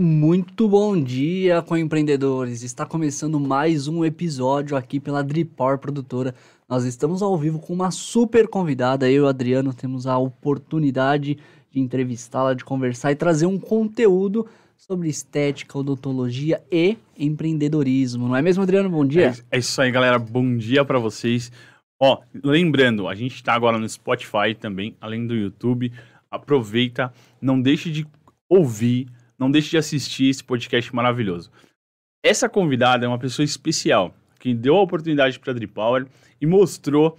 Muito bom dia com empreendedores. Está começando mais um episódio aqui pela Dripor Produtora. Nós estamos ao vivo com uma super convidada. Eu e o Adriano temos a oportunidade de entrevistá-la, de conversar e trazer um conteúdo sobre estética, odontologia e empreendedorismo. Não é mesmo, Adriano? Bom dia. É, é isso aí, galera. Bom dia para vocês. Ó, lembrando, a gente está agora no Spotify também, além do YouTube. Aproveita, não deixe de ouvir não deixe de assistir esse podcast maravilhoso. Essa convidada é uma pessoa especial, que deu a oportunidade para a Dripower e mostrou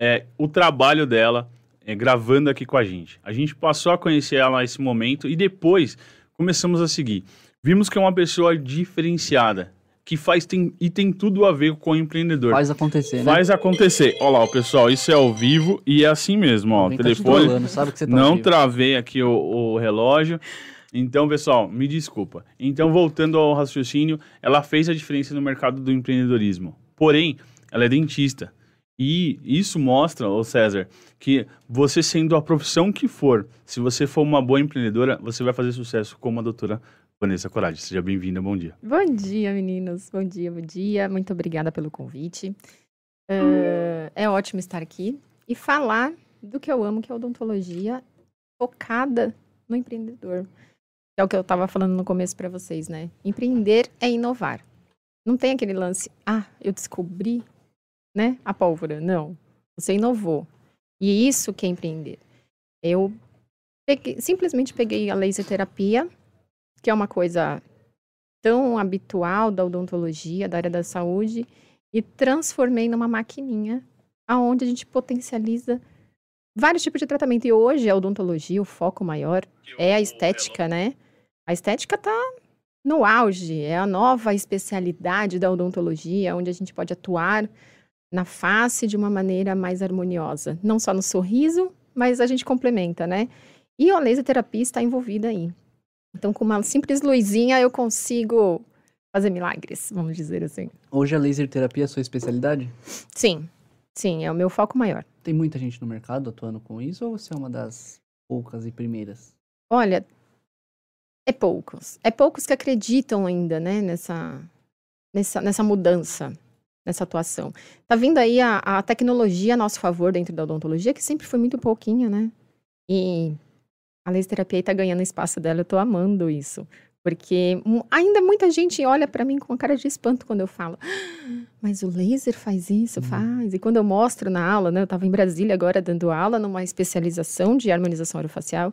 é, o trabalho dela é, gravando aqui com a gente. A gente passou a conhecer ela nesse momento e depois começamos a seguir. Vimos que é uma pessoa diferenciada, que faz tem, e tem tudo a ver com o empreendedor. Faz acontecer, né? Faz acontecer. Olha lá, pessoal, isso é ao vivo e é assim mesmo, ó. Telefone. Tá sabe que você tá não travei aqui o, o relógio. Então, pessoal, me desculpa. Então, voltando ao raciocínio, ela fez a diferença no mercado do empreendedorismo. Porém, ela é dentista. E isso mostra, ô César, que você sendo a profissão que for, se você for uma boa empreendedora, você vai fazer sucesso como a doutora Vanessa Coragem. Seja bem-vinda, bom dia. Bom dia, meninos. Bom dia, bom dia. Muito obrigada pelo convite. Uh, é ótimo estar aqui e falar do que eu amo, que é odontologia focada no empreendedor é o que eu estava falando no começo para vocês, né? Empreender é inovar. Não tem aquele lance, ah, eu descobri, né, a pólvora. Não. Você inovou. E isso que é empreender. Eu peguei, simplesmente peguei a laser terapia, que é uma coisa tão habitual da odontologia, da área da saúde, e transformei numa maquininha aonde a gente potencializa vários tipos de tratamento. E hoje a odontologia, o foco maior é a estética, né? A estética está no auge, é a nova especialidade da odontologia, onde a gente pode atuar na face de uma maneira mais harmoniosa. Não só no sorriso, mas a gente complementa, né? E a laser terapia está envolvida aí. Então, com uma simples luzinha, eu consigo fazer milagres, vamos dizer assim. Hoje a laser terapia é a sua especialidade? Sim, sim, é o meu foco maior. Tem muita gente no mercado atuando com isso ou você é uma das poucas e primeiras? Olha, é poucos. É poucos que acreditam ainda, né, nessa, nessa, nessa mudança, nessa atuação. Tá vindo aí a, a tecnologia a nosso favor dentro da odontologia, que sempre foi muito pouquinha, né? E a laser terapia está ganhando espaço dela, eu tô amando isso. Porque ainda muita gente olha para mim com cara de espanto quando eu falo, ah, mas o laser faz isso, uhum. faz. E quando eu mostro na aula, né, eu estava em Brasília agora dando aula numa especialização de harmonização orofacial,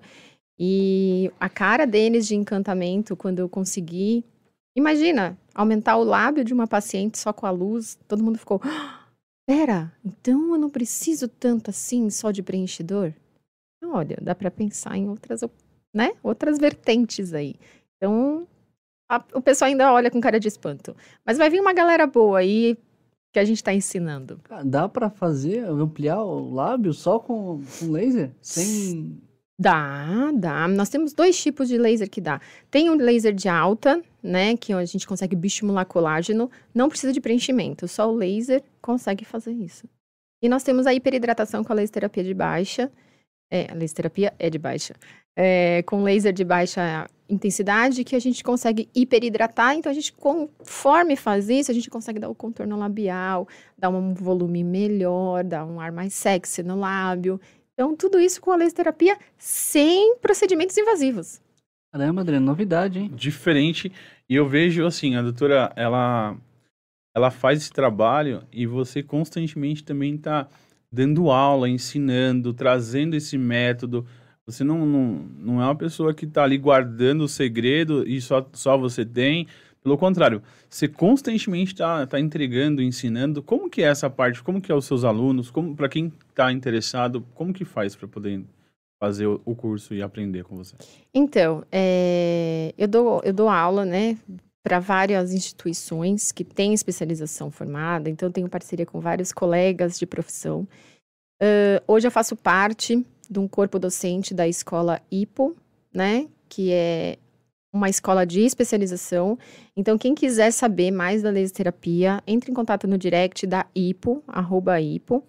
e a cara deles de encantamento quando eu consegui. Imagina, aumentar o lábio de uma paciente só com a luz, todo mundo ficou. Ah, pera, então eu não preciso tanto assim só de preenchedor? Então, olha, dá para pensar em outras, né? Outras vertentes aí. Então, a, o pessoal ainda olha com cara de espanto. Mas vai vir uma galera boa aí que a gente está ensinando. Dá para fazer, ampliar o lábio só com, com laser? Sem Dá, dá. Nós temos dois tipos de laser que dá. Tem o laser de alta, né, que a gente consegue bioestimular colágeno, não precisa de preenchimento, só o laser consegue fazer isso. E nós temos a hiperidratação com a laser terapia de baixa, é, a laser terapia é de baixa, é, com laser de baixa intensidade, que a gente consegue hiperidratar, então a gente, conforme faz isso, a gente consegue dar o contorno labial, dar um volume melhor, dar um ar mais sexy no lábio, então, tudo isso com a laser terapia sem procedimentos invasivos. Caramba, Adriano, novidade, hein? Diferente. E eu vejo, assim, a doutora, ela, ela faz esse trabalho e você constantemente também está dando aula, ensinando, trazendo esse método. Você não, não, não é uma pessoa que está ali guardando o segredo e só, só você tem. Pelo contrário, você constantemente está tá entregando, ensinando. Como que é essa parte? Como que é os seus alunos? Como para quem está interessado, como que faz para poder fazer o, curso e aprender com você? Então, é, eu dou eu dou aula, né? Para várias instituições que têm especialização formada, então tenho parceria com vários colegas de profissão. Uh, hoje eu faço parte de um corpo docente da escola IPO, né? Que é uma escola de especialização. Então, quem quiser saber mais da laser terapia, entre em contato no direct da IPO, arroba IPO.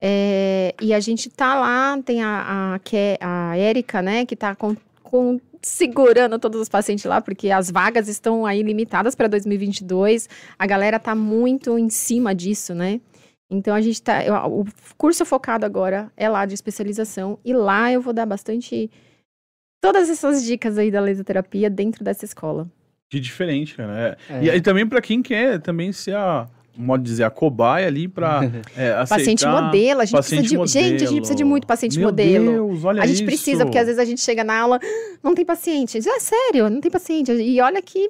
É, e a gente tá lá, tem a, a, a Érica, né, que tá com, com, segurando todos os pacientes lá, porque as vagas estão aí limitadas para 2022. A galera tá muito em cima disso, né? Então a gente tá. o curso focado agora é lá de especialização, e lá eu vou dar bastante. Todas essas dicas aí da laserterapia dentro dessa escola. Que diferente, cara. É. É. E, e também pra quem quer também ser a, modo de dizer, a cobaia ali pra é, aceitar... Paciente modelo, a gente paciente precisa de. Gente, a gente precisa de muito paciente Meu modelo. Deus, olha A gente isso. precisa, porque às vezes a gente chega na aula, não tem paciente. É sério, não tem paciente. E olha que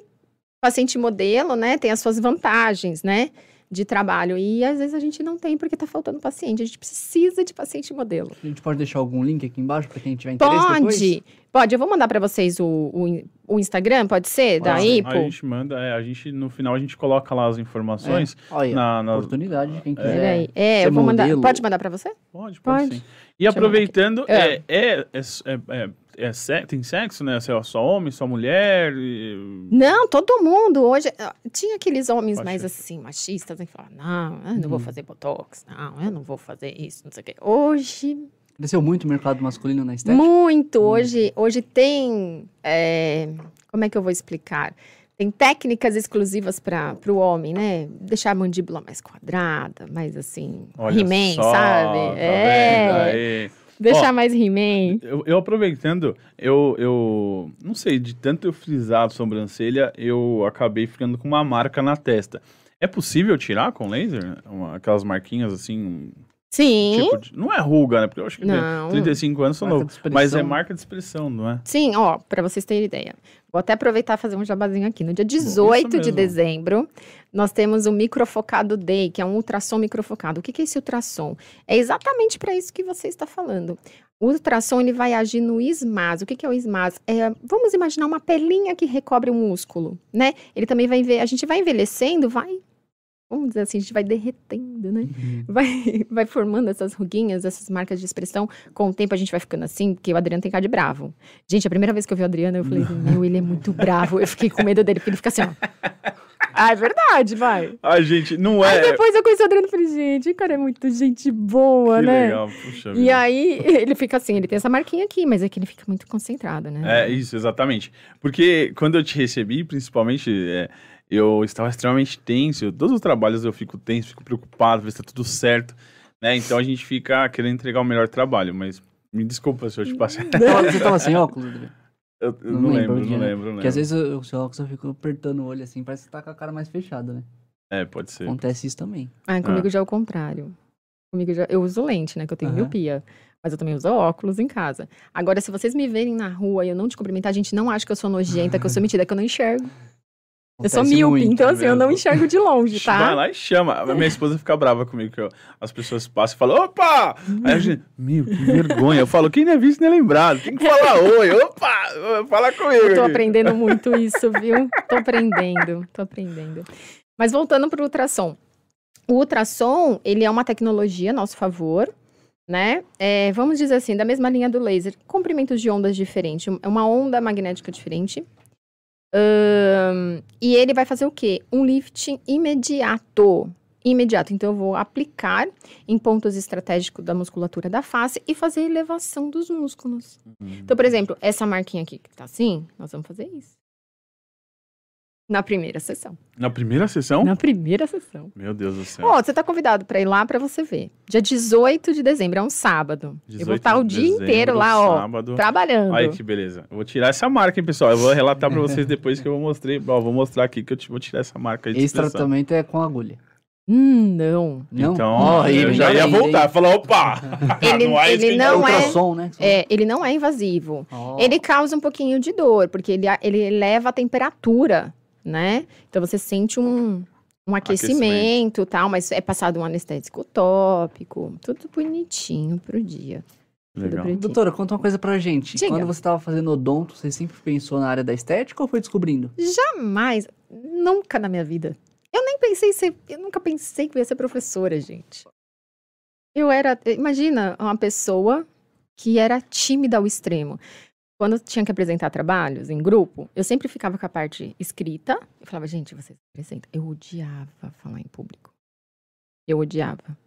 paciente modelo, né, tem as suas vantagens, né, de trabalho. E às vezes a gente não tem porque tá faltando paciente. A gente precisa de paciente modelo. A gente pode deixar algum link aqui embaixo pra quem tiver interesse depois? Pode, pode. Eu vou mandar pra vocês o, o, o Instagram, pode ser? Da Pode. IPO? A gente manda, é, a gente, no final a gente coloca lá as informações Olha, na, na- oportunidade de quem Peraí. quiser. É, ser eu vou mandar. modelo. Pode mandar pra você? Pode, pode, Pode. sim. E eu aproveitando, é, é, é, é, é se- tem sexo, né? Só só homem, só mulher? e- Não, todo mundo hoje. ah, Tinha aqueles homens Pode mais ser. assim, machistas, né? Que falavam, não, eu não vou Uhum. fazer botox, não, eu não vou fazer isso, não sei o quê. Hoje, Cresceu muito o mercado masculino na estética. muito. Hum. Hoje, hoje tem. é, como é que eu vou explicar? Tem técnicas exclusivas para o homem, né? Deixar a mandíbula mais quadrada, mais assim, He-Man, sabe? tá é. Deixar Ó, mais He-Man. Eu, eu aproveitando, eu, eu não sei, de tanto eu frisar a sobrancelha, eu acabei ficando com uma marca na testa. É possível tirar com laser? Uma- aquelas marquinhas assim, Sim. tipo de- não é ruga, né? Porque eu acho que Não. 35 anos de expressão. Mas é marca de expressão, não é? Sim, ó, para vocês terem ideia. Vou até aproveitar e fazer um jabazinho aqui. No dia 18 de dezembro, nós temos o Microfocado Day, que é um ultrassom microfocado. O que que é esse ultrassom? É exatamente para isso que você está falando. O ultrassom ele vai agir no ismas. O que, que é o ismas? É, vamos imaginar uma pelinha que recobre o músculo, né? Ele também vai ver, a gente vai envelhecendo, vai, vamos dizer assim, a gente vai derretendo, né? Uhum. vai, vai formando essas ruguinhas, essas marcas de expressão. Com o tempo a gente vai ficando assim, porque o Adriano tem cara de bravo. Gente, a primeira vez que eu vi o Adriano, eu falei, meu, ele é muito bravo. Eu fiquei com medo dele, porque ele fica assim, ó. Ah, é verdade, vai. Ai, gente, não Aí é. depois eu conheci o Adriano e falei, gente, o cara é muito gente boa, que né? legal, puxa E aí ele fica assim, ele tem essa marquinha aqui, mas é que ele fica muito concentrado, né? É, isso, exatamente. Porque quando eu te recebi, principalmente, é, eu estava extremamente tenso. Todos os trabalhos eu fico tenso, fico preocupado, ver se tá tudo certo, né? Então a gente fica querendo entregar o melhor trabalho, mas me desculpa se eu te passei. Você tava sem óculos, Adriano? Eu, eu Não não, lembro lembro, o não né? lembro, não Porque às lembro. vezes o seu óculos eu fico apertando o olho assim, parece que tá com a cara mais fechada, né? É, pode ser. Acontece isso também. Ah, comigo já é o contrário. Comigo já, eu uso lente, né? Que eu tenho miopia. Mas eu também uso óculos em casa. Agora, se vocês me verem na rua e eu não te cumprimentar, a gente não acha que eu sou nojenta, que eu sou metida, que eu não enxergo. Eu sou míope, então assim, eu não mesmo. enxergo de longe, Vai tá? lá e chama. Minha esposa fica brava comigo, que eu- as pessoas passam e falam, opa! Aí a gente, meu, que vergonha. Eu falo, quem não é visto nem é lembrado. Tem que falar oi, opa! Fala comigo. Eu tô aqui." aprendendo muito isso, viu? Tô aprendendo, tô aprendendo. Mas voltando pro ultrassom. O ultrassom, ele é uma tecnologia a nosso favor, né? É, vamos dizer assim, da mesma linha do laser, comprimentos de ondas diferentes, é uma onda magnética diferente. Ahn, e ele vai fazer o quê? Um lifting imediato. Imediato. Então, eu vou aplicar em pontos estratégicos da musculatura da face e fazer elevação dos músculos. Então, por exemplo, essa marquinha aqui que tá assim, nós vamos fazer isso. Na primeira sessão. Na primeira sessão? Na primeira sessão. Meu Deus do céu. Ó, você tá convidado pra ir lá pra você ver. Dia 18 de dezembro, é um sábado. eu vou 18 estar o de dia dezembro, inteiro lá, ó, sábado. trabalhando. Olha que beleza. Eu vou tirar essa marca, hein, pessoal. Eu vou relatar pra vocês depois que eu mostrei. Ó, vou mostrar aqui que eu vou tirar essa marca aí de Esse expressão. tratamento é com agulha. Hum, não. Não? Então, Ó, eu ele já ia ainda, voltar. Falar, opa! Ele- não é ele não tá é- Ultrassom, né? É, ele não é invasivo. Ó. Ele causa um pouquinho de dor, porque ele, ele eleva a temperatura, né? Então você sente um, um aquecimento e tal, mas é passado um anestésico tópico, tudo bonitinho pro dia. Legal. Doutora, conta uma coisa pra gente. Diga. Quando você tava fazendo odonto, você sempre pensou na área da estética ou foi descobrindo? Jamais, nunca na minha vida. Eu nem pensei em ser, eu nunca pensei que eu ia ser professora, gente. Eu era, imagina, uma pessoa que era tímida ao extremo. Quando tinha que apresentar trabalhos em grupo, eu sempre ficava com a parte escrita. Eu falava, gente, vocês apresentam. Eu odiava falar em público. Eu odiava.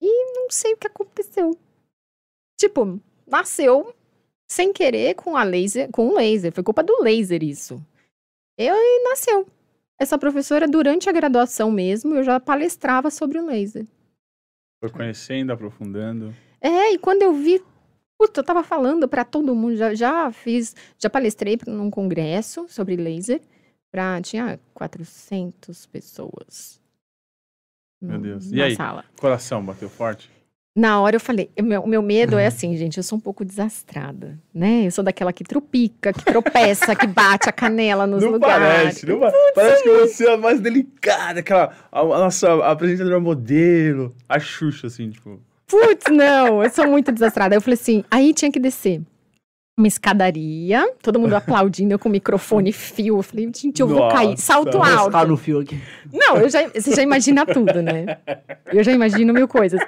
E não sei o que aconteceu. Tipo, nasceu sem querer com a laser, com o laser. Foi culpa do laser isso. Eu e nasceu. Essa professora, durante a graduação mesmo, eu já palestrava sobre o laser. Foi conhecendo, aprofundando. É, e quando eu vi, puta, eu tava falando pra todo mundo, já, já fiz, já palestrei num congresso sobre laser, pra, tinha 400 pessoas. Meu Deus. E Na aí? sala. Coração bateu forte? Na hora eu falei, o meu, meu medo é assim, gente, eu sou um pouco desastrada, né? Eu sou daquela que trupica, que tropeça, que bate a canela nos não lugares. parece, não pa- parece que você é a mais delicada, aquela, a, a nossa apresentadora modelo, a Xuxa, assim, tipo. Putz, não, eu sou muito desastrada. Aí eu falei assim, aí tinha que descer uma escadaria, todo mundo aplaudindo, eu com o microfone fio. Eu falei, gente, eu vou cair, Nossa, salto Nossa. alto. No fio aqui. Não, eu já, você já imagina tudo, né? Eu já imagino mil coisas.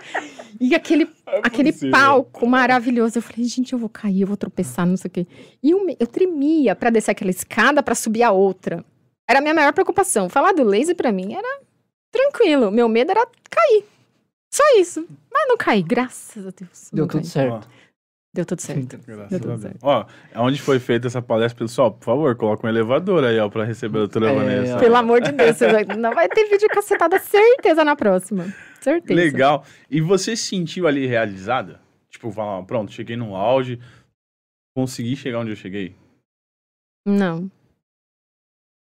E aquele, É aquele palco maravilhoso. Eu falei, gente, eu vou cair, eu vou tropeçar, não sei o quê. E eu, eu tremia pra descer aquela escada pra subir a outra. Era a minha maior preocupação. Falar do laser pra mim era tranquilo. Meu medo era cair. Só isso. Mas não caí, graças a Deus. Deu tudo caí. certo. Deu tudo certo. Graças Deu tudo a Deus. certo. Ó, onde foi feita essa palestra, pessoal, por favor, coloca um elevador aí, ó, pra receber a doutora É, Vanessa. ó. Pelo amor de Deus, você vai- não vai ter vídeo cacetada, certeza na próxima. Certeza. Legal. E você se sentiu ali realizada? Tipo, falar, pronto, cheguei no auge, consegui chegar onde eu cheguei? Não.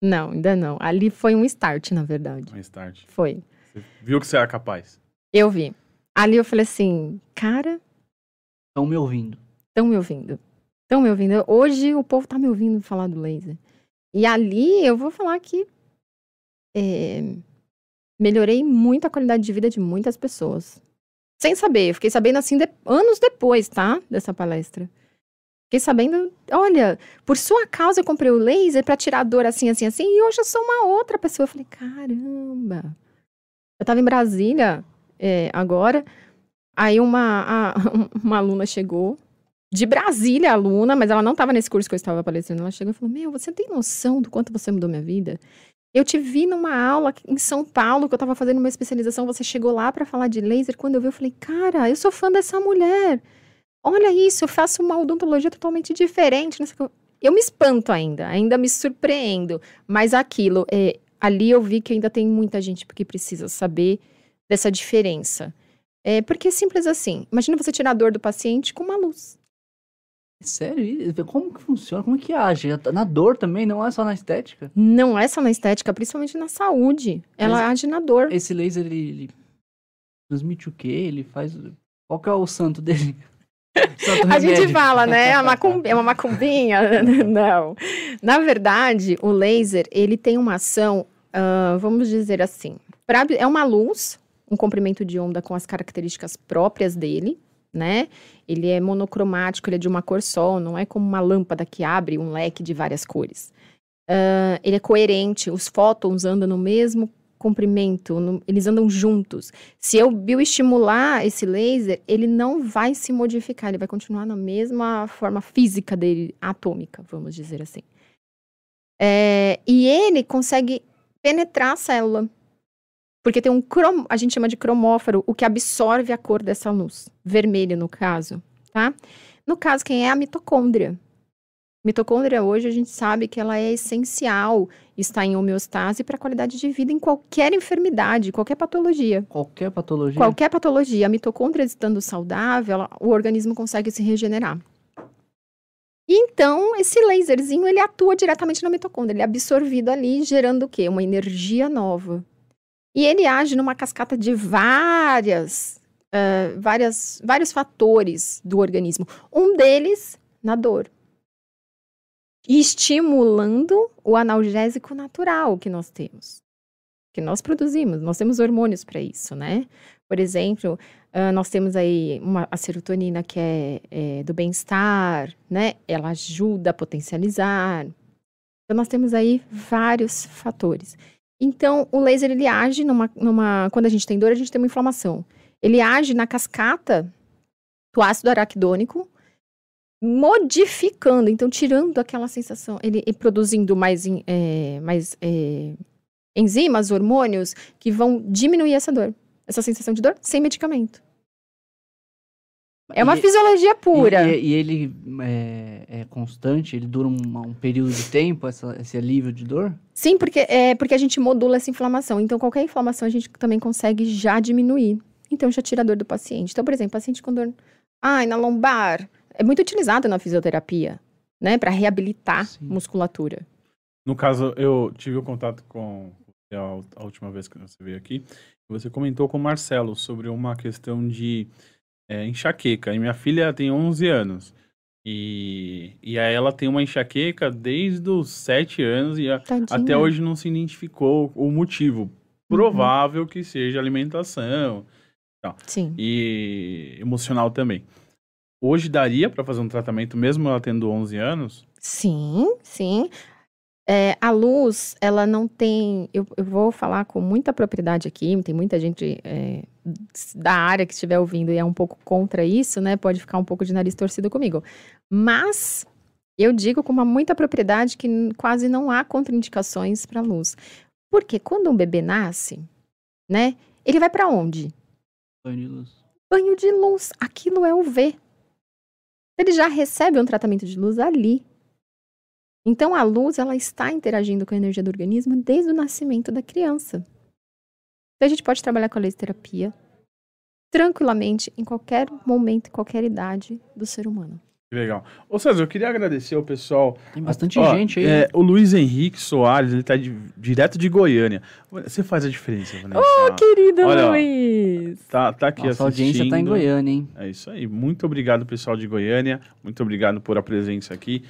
Não, ainda não. Ali foi um start, na verdade. Um start. Foi. Você viu que você era capaz. Eu vi. Ali eu falei assim, cara, Estão me ouvindo. estão me ouvindo. Estão me ouvindo. Hoje o povo tá me ouvindo falar do laser. E ali eu vou falar que é, melhorei muito a qualidade de vida de muitas pessoas. Sem saber. Eu fiquei sabendo assim de- anos depois, tá? Dessa palestra. Fiquei sabendo, olha, por sua causa eu comprei o laser pra tirar a dor assim, assim, assim, e hoje eu sou uma outra pessoa. Eu falei, caramba. Eu tava em Brasília é, agora, aí uma, a- uma aluna chegou, de Brasília, aluna, mas ela não tava nesse curso que eu estava palestrando. Ela chegou e falou: Meu, você tem noção do quanto você mudou minha vida? Eu te vi numa aula em São Paulo, que eu tava fazendo uma especialização, você chegou lá pra falar de laser. Quando eu vi, eu falei: Cara, eu sou fã dessa mulher. Olha isso, eu faço uma odontologia totalmente diferente. Eu me espanto ainda, ainda me surpreendo. Mas aquilo, é, ali eu vi que ainda tem muita gente que precisa saber dessa diferença. É, porque é simples assim. Imagina você tirar a dor do paciente com uma luz. Sério? isso? Como que funciona? Como que age? Na dor também, não é só na estética? Não é só na estética, principalmente na saúde. Ela age na dor. Esse laser, ele, ele transmite o quê? Ele faz... Qual que é o santo dele? A gente fala, né? A macum- É uma macumbinha. Não. Na verdade, o laser, ele tem uma ação, ah, vamos dizer assim, pra- é uma luz, um comprimento de onda com as características próprias dele, né? Ele é monocromático, ele é de uma cor só, não é como uma lâmpada que abre um leque de várias cores. Ah, ele é coerente, os fótons andam no mesmo comprimento, no- eles andam juntos. Se eu bioestimular esse laser, ele não vai se modificar, ele vai continuar na mesma forma física dele, atômica, vamos dizer assim. É, e ele consegue penetrar a célula. Porque tem um crom, a gente chama de cromóforo, o que absorve a cor dessa luz. Vermelho, no caso, tá? No caso, quem é a mitocôndria? Mitocôndria, hoje, a gente sabe que ela é essencial estar em homeostase para a qualidade de vida em qualquer enfermidade, qualquer patologia. Qualquer patologia. Qualquer patologia, a mitocôndria estando saudável, ela- o organismo consegue se regenerar. E então, esse laserzinho, ele atua diretamente na mitocôndria, ele é absorvido ali, gerando o quê? Uma energia nova. E ele age numa cascata de várias, eh, várias, vários fatores do organismo. Um deles, na dor. Estimulando o analgésico natural que nós temos que nós produzimos, nós temos hormônios para isso, né? Por exemplo, ah, nós temos aí uma, a serotonina que é, é, do bem-estar, né? Ela ajuda a potencializar. Então, nós temos aí vários fatores. Então, o laser, ele age numa, numa... Quando a gente tem dor, a gente tem uma inflamação. Ele age na cascata do ácido araquidônico, modificando, então tirando aquela sensação, ele, produzindo mais, é, mais é, enzimas, hormônios que vão diminuir essa dor, essa sensação de dor sem medicamento. É uma E- fisiologia pura. E, e ele é, é constante? Ele dura um, um período de tempo, essa- esse alívio de dor? Sim, porque, é, porque a gente modula essa inflamação. Então, qualquer inflamação a gente também consegue já diminuir. Então, já tira a dor do paciente. Então, por exemplo, paciente com dor ai, na lombar. É muito utilizado na fisioterapia, né? Para reabilitar Sim. musculatura. No caso, eu tive o contato com a última vez que você veio aqui. Você comentou com o Marcelo sobre uma questão de é, enxaqueca. E minha filha tem 11 anos. E, e aí ela tem uma enxaqueca desde os 7 anos e a- até hoje não se identificou o motivo. Provável que seja alimentação Sim. e emocional também. Hoje daria para fazer um tratamento mesmo ela tendo 11 anos? Sim, sim. É, a luz, ela não tem. Eu, eu vou falar com muita propriedade aqui, tem muita gente é, da área que estiver ouvindo e é um pouco contra isso, né? Pode ficar um pouco de nariz torcido comigo. Mas eu digo com uma muita propriedade que quase não há contraindicações para luz. Porque quando um bebê nasce, né? Ele vai para onde? Banho de luz. banho de luz. Aquilo é UV. Ele já recebe um tratamento de luz ali. Então a luz ela está interagindo com a energia do organismo desde o nascimento da criança. Então a gente pode trabalhar com a laser terapia tranquilamente em qualquer momento, em qualquer idade do ser humano. Que legal. Ô César, eu queria agradecer ao pessoal Tem bastante Ó, gente aí. é, o Luiz Henrique Soares, ele tá de- direto de Goiânia. Você faz a diferença, Vanessa. Querido Olha, ó. Luiz! tá, tá aqui Nossa audiência tá em assistindo. Goiânia, hein? É isso aí. Muito obrigado, pessoal de Goiânia. Muito obrigado por a presença aqui.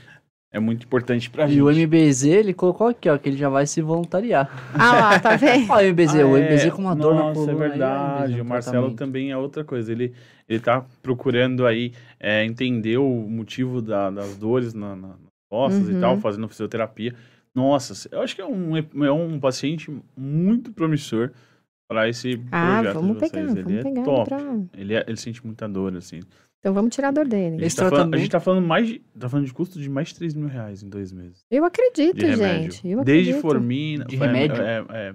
É muito importante pra gente. E o MBZ, ele colocou aqui, ó, que ele já vai se voluntariar. Ah lá, tá vendo? Ó, o MBZ, Ah, o é. MBZ com uma dor na Nossa, coluna. é aí, verdade. MBZ, o Marcelo também é outra coisa. Ele, ele tá procurando aí é, entender o motivo da- das dores na, na, nas costas e Uhum. tal, fazendo fisioterapia. Nossa, eu acho que é um, é um paciente muito promissor para esse Ah, projeto vamos de vocês. pegar, ele vamos é pegar. top. pra- Ele, é- ele sente muita dor, assim. Então vamos tirar a dor A dele. gente, Esse tá falando, a gente tá falando mais de, tá falando de custo de mais de 3 mil reais em dois meses. Eu acredito, De remédio. gente. Eu Desde acredito. formina. De é, remédio? É, é,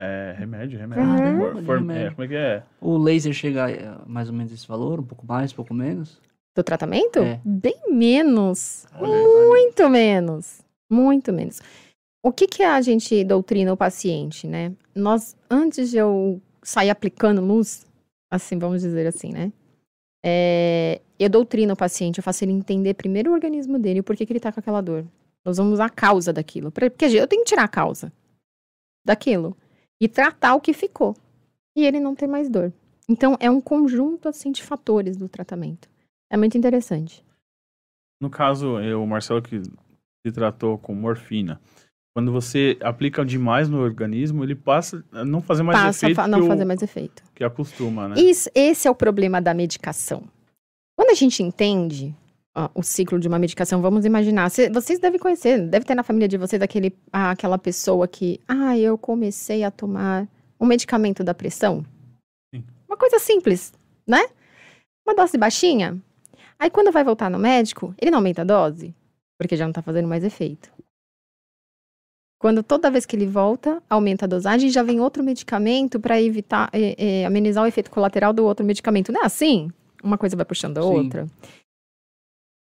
é, remédio, remédio. Uhum. For- form- remédio. é, como é que é? O laser chega a mais ou menos esse valor, um pouco mais, um pouco menos. Do tratamento? É. Bem menos. Olha. Muito menos. Muito menos. O que, que a gente doutrina o paciente, né? Nós, antes de eu sair aplicando luz, assim, vamos dizer assim, né? É, eu doutrino o paciente, eu faço ele entender primeiro o organismo dele, o porquê que ele tá com aquela dor. Nós vamos a causa daquilo. Porque eu tenho que tirar a causa daquilo. E tratar o que ficou. E ele não ter mais dor. Então, é um conjunto, assim, de fatores do tratamento. É muito interessante. No caso, eu, o Marcelo que se tratou com morfina. Quando você aplica demais no organismo, ele passa a não fazer mais Passa a efeito fa- que, não o- fazer mais efeito. que acostuma, né? Isso, esse é o problema da medicação. Quando a gente entende ó, o ciclo de uma medicação, vamos imaginar, cê- vocês devem conhecer, deve ter na família de vocês aquele, ah, aquela pessoa que, ah, eu comecei a tomar um medicamento da pressão. Sim. Uma coisa simples, né? Uma dose baixinha. Aí quando vai voltar no médico, ele não aumenta a dose, porque já não tá fazendo mais efeito. Quando toda vez que ele volta, aumenta a dosagem e já vem outro medicamento para evitar, é, é, amenizar o efeito colateral do outro medicamento. Não é assim? Uma coisa vai puxando a Sim. outra.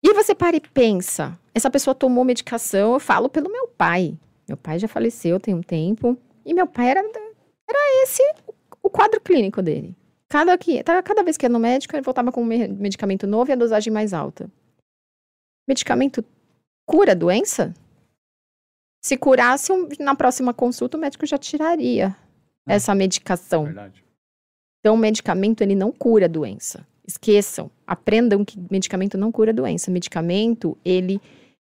E você para e pensa, essa pessoa tomou medicação, eu falo pelo meu pai. Meu pai já faleceu tem um tempo, e meu pai era, era esse o quadro clínico dele. Cada, que, tá, cada vez que ia no médico, ele voltava com um me- medicamento novo e a dosagem mais alta. Medicamento cura a doença? Se curasse, um- na próxima consulta, o médico já tiraria É. essa medicação. Verdade. Então, o medicamento, ele não cura a doença. Esqueçam. Aprendam que medicamento não cura a doença. Medicamento, ele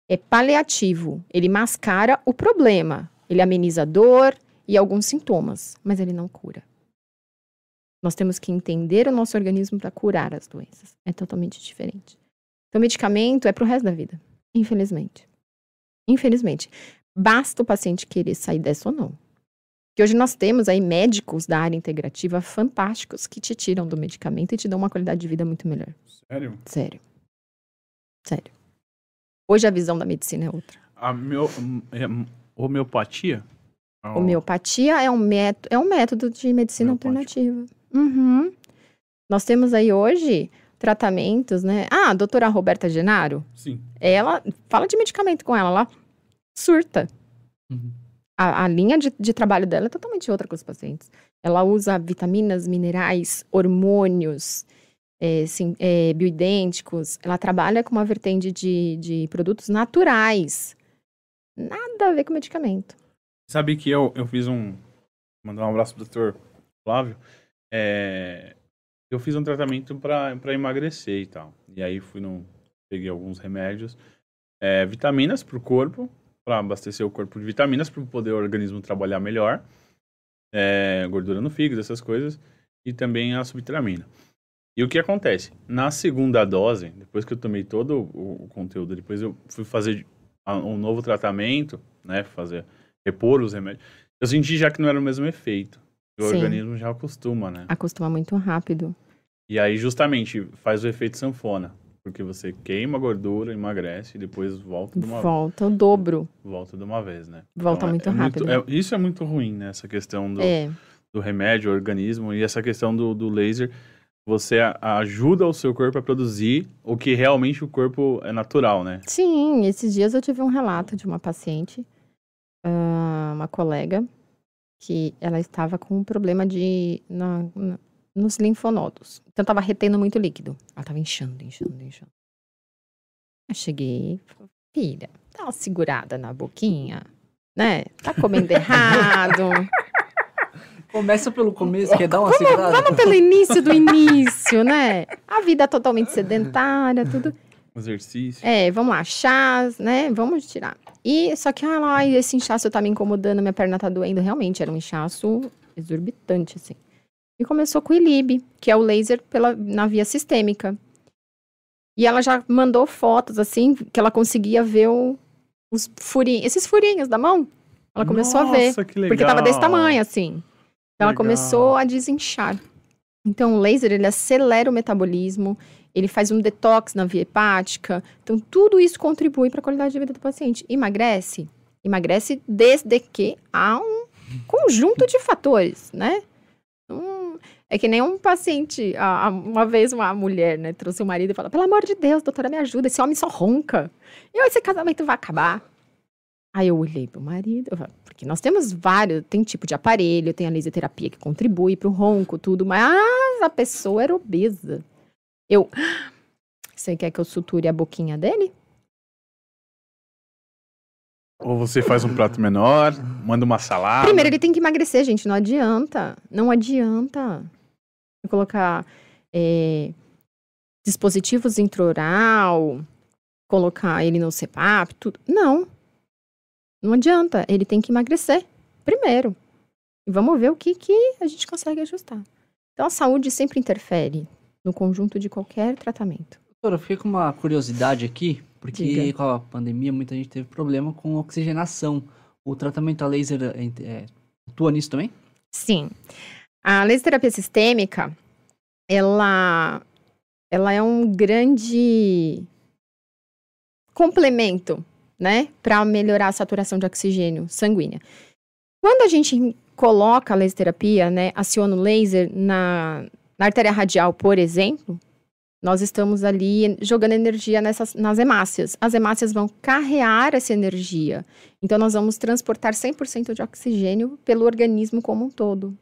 é paliativo. Ele mascara o problema. Ele ameniza a dor e alguns sintomas, mas ele não cura. Nós temos que entender o nosso organismo para curar as doenças. É totalmente diferente. Então, medicamento é para o resto da vida. Infelizmente. Infelizmente. Basta o paciente querer sair dessa ou não. Que hoje nós temos aí médicos da área integrativa fantásticos que te tiram do medicamento e te dão uma qualidade de vida muito melhor. Sério? Sério. Sério. Hoje a visão da medicina é outra. A meu, é, homeopatia? Ah, Homeopatia é um, método, é um método de medicina alternativa. Uhum. Nós temos aí hoje tratamentos, né? Ah, a doutora Roberta Genaro, Sim. ela fala de medicamento com ela, ela surta. Uhum. A, a linha de, de trabalho dela é totalmente outra com os pacientes. Ela usa vitaminas, minerais, hormônios, é, sim, é, bioidênticos. Ela trabalha com uma vertente de, de produtos naturais. Nada a ver com medicamento. Sabe que eu, eu fiz um. Mandar um abraço pro doutor Flávio. É, eu fiz um tratamento pra pra emagrecer e tal. E aí fui no. Peguei alguns remédios. é, vitaminas pro corpo, pra abastecer o corpo de vitaminas, para poder o organismo trabalhar melhor. É, gordura no fígado, essas coisas. E também a subvitamina. E o que acontece? Na segunda dose, depois que eu tomei todo o, o conteúdo, depois eu fui fazer um novo tratamento, né? Fazer repor os remédios. Eu senti já que não era o mesmo efeito. O Sim. organismo já acostuma, né? Acostuma muito rápido. E aí, justamente, faz o efeito sanfona. Porque você queima a gordura, emagrece e depois volta de uma, Volta o dobro. volta de uma vez, né? Volta Então, é- muito é rápido. é- isso é muito ruim, né? Essa questão do, É. do remédio, organismo e essa questão do, do laser. Você a- ajuda o seu corpo a produzir o que realmente o corpo é natural, né? Sim, esses dias eu tive um relato de uma paciente, ah, uma colega, que ela estava com um problema de na- na- nos linfonodos. Então estava retendo muito líquido. Ela estava inchando, inchando, inchando. Eu cheguei, falei, filha, dá uma segurada na boquinha, né? Tá comendo errado. Começa pelo começo, quer dar uma segurada? Vamos pelo início do início, né? A vida totalmente sedentária, tudo. Exercício. É, vamos lá, chás, né? Vamos tirar. E só que, ah lá, esse inchaço tá me incomodando, minha perna tá doendo. Realmente, era um inchaço exorbitante, assim. E começou com o ILIB, que é o laser pela, na via sistêmica. E ela já mandou fotos, assim, que ela conseguia ver o- os furinhos, esses furinhos da mão. Ela começou a ver. Nossa, que legal. Porque tava desse tamanho, assim. Então, ela começou a desinchar. Então, o laser, ele acelera o metabolismo, ele faz um detox na via hepática. Então, tudo isso contribui para a qualidade de vida do paciente. Emagrece? Emagrece desde que há um conjunto de fatores, né? É que nem um paciente, uma vez uma mulher, né, trouxe o marido e falou, pelo amor de Deus, doutora, me ajuda, esse homem só ronca. E esse casamento vai acabar. Aí eu olhei pro marido, porque nós temos vários, tem tipo de aparelho, tem a laser terapia que contribui pro ronco, tudo, mas a pessoa era obesa. Eu, "Ah, você quer que eu suture a boquinha dele? Ou você faz um prato menor, manda uma salada. Primeiro, ele tem que emagrecer, gente, não adianta. Não adianta. Colocar é, dispositivos intraoral, colocar ele no CPAP, tudo. Não. Não adianta. Ele tem que emagrecer primeiro. E vamos ver o que, que a gente consegue ajustar. Então, a saúde sempre interfere no conjunto de qualquer tratamento. Doutora, eu fiquei com uma curiosidade aqui, porque Diga. com a pandemia muita gente teve problema com oxigenação. O tratamento a laser é, é, atua nisso também? Sim. A laser terapia sistêmica, ela, ela é um grande complemento, né, para melhorar a saturação de oxigênio sanguínea. Quando a gente coloca a laser terapia, né, aciona o laser na, na artéria radial, por exemplo, nós estamos ali jogando energia nessas, nas hemácias. As hemácias vão carrear essa energia. Então, nós vamos transportar 100% de oxigênio pelo organismo como um todo.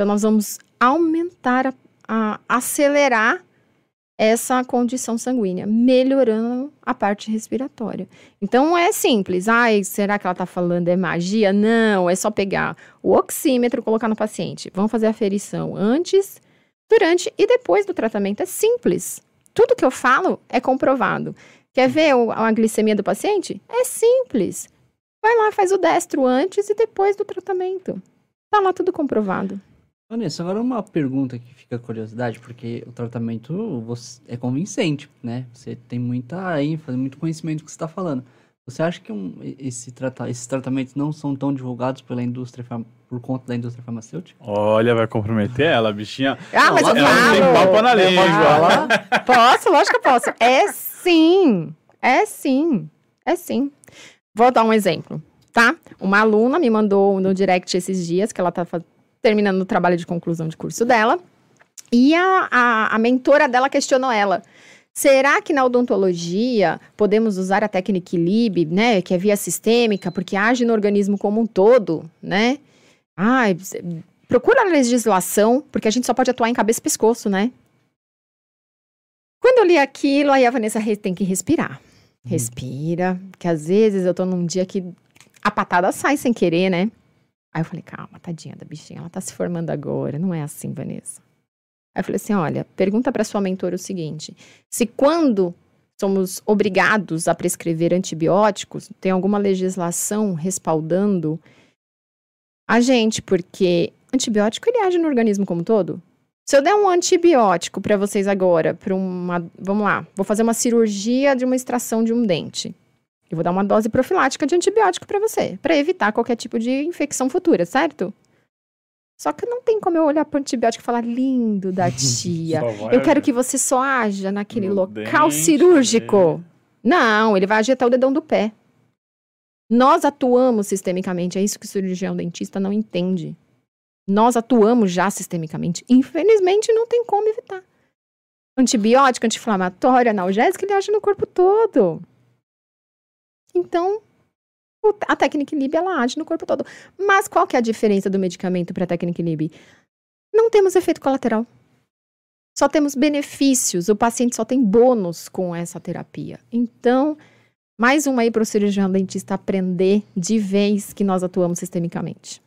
Então, nós vamos aumentar, a, a- acelerar essa condição sanguínea, melhorando a parte respiratória. Então, é simples. Ai, será que ela está falando é magia? Não, é só pegar o oxímetro, colocar no paciente. Vamos fazer a aferição antes, durante e depois do tratamento. É simples. Tudo que eu falo é comprovado. Quer ver a glicemia do paciente? É simples. Vai lá, faz o destro antes e depois do tratamento. Tá lá tudo comprovado. Vanessa, agora uma pergunta que fica curiosidade, porque o tratamento você- é convincente, né? Você tem muita ênfase, muito conhecimento que você está falando. Você acha que um- esse trata, esses tratamentos não são tão divulgados pela indústria, por conta da indústria farmacêutica? Olha, vai comprometer ela, bichinha. Ah, mas eu ela não tem falo. papo na língua. falar? Posso, lógico que eu posso. É sim. É sim. É sim. Vou dar um exemplo, tá? Uma aluna me mandou no direct esses dias que ela tá terminando o trabalho de conclusão de curso dela. E a, a, a mentora dela questionou ela. Será que na odontologia podemos usar a técnica LIB, né, que é via sistêmica, porque age no organismo como um todo, né? Ah, procura a legislação, porque a gente só pode atuar em cabeça e pescoço, né? Quando eu li aquilo, aí a Vanessa tem que respirar. Hum. Respira, que às vezes eu tô num dia que a patada sai sem querer, né? Aí eu falei, calma, tadinha da bichinha, ela tá se formando agora, não é assim, Vanessa. Aí eu falei assim, olha, pergunta para sua mentora o seguinte, se quando somos obrigados a prescrever antibióticos, tem alguma legislação respaldando a gente, porque antibiótico ele age no organismo como um todo. Se eu der um antibiótico para vocês agora, para uma, vamos lá, vou fazer uma cirurgia de uma extração de um dente. Eu vou dar uma dose profilática de antibiótico para você, para evitar qualquer tipo de infecção futura, certo? Só que não tem como eu olhar para o antibiótico e falar lindo da tia. eu quero que você só haja naquele local dente, cirúrgico. Né? Não, ele vai agir até o dedão do pé. Nós atuamos sistemicamente, é isso que o cirurgião dentista não entende. Nós atuamos já sistemicamente. Infelizmente, não tem como evitar. Antibiótico, anti-inflamatório, analgésico, ele age no corpo todo. Então, a técnica LIB ela age no corpo todo. Mas qual que é a diferença do medicamento para a técnica LIB? Não temos efeito colateral. Só temos benefícios. O paciente só tem bônus com essa terapia. Então, mais uma aí para o cirurgião dentista aprender de vez que nós atuamos sistemicamente.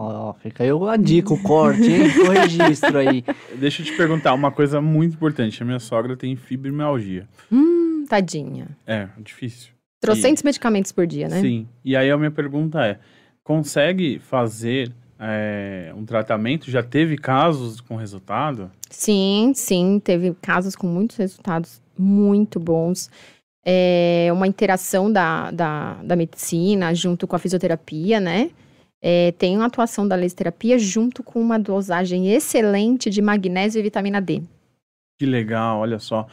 Ó, fica aí a dica, o corte, hein? o registro aí. Deixa eu te perguntar uma coisa muito importante. A minha sogra tem fibromialgia. Hum, tadinha. É, difícil. Trocentos e... medicamentos por dia, né? Sim. E aí a minha pergunta é: consegue fazer é, um tratamento? Já teve casos com resultado? Sim, sim. Teve casos com muitos resultados muito bons. É uma interação da, da, da medicina junto com a fisioterapia, né? É, tem uma atuação da lesioterapia junto com uma dosagem excelente de magnésio e vitamina D. Que legal, olha só.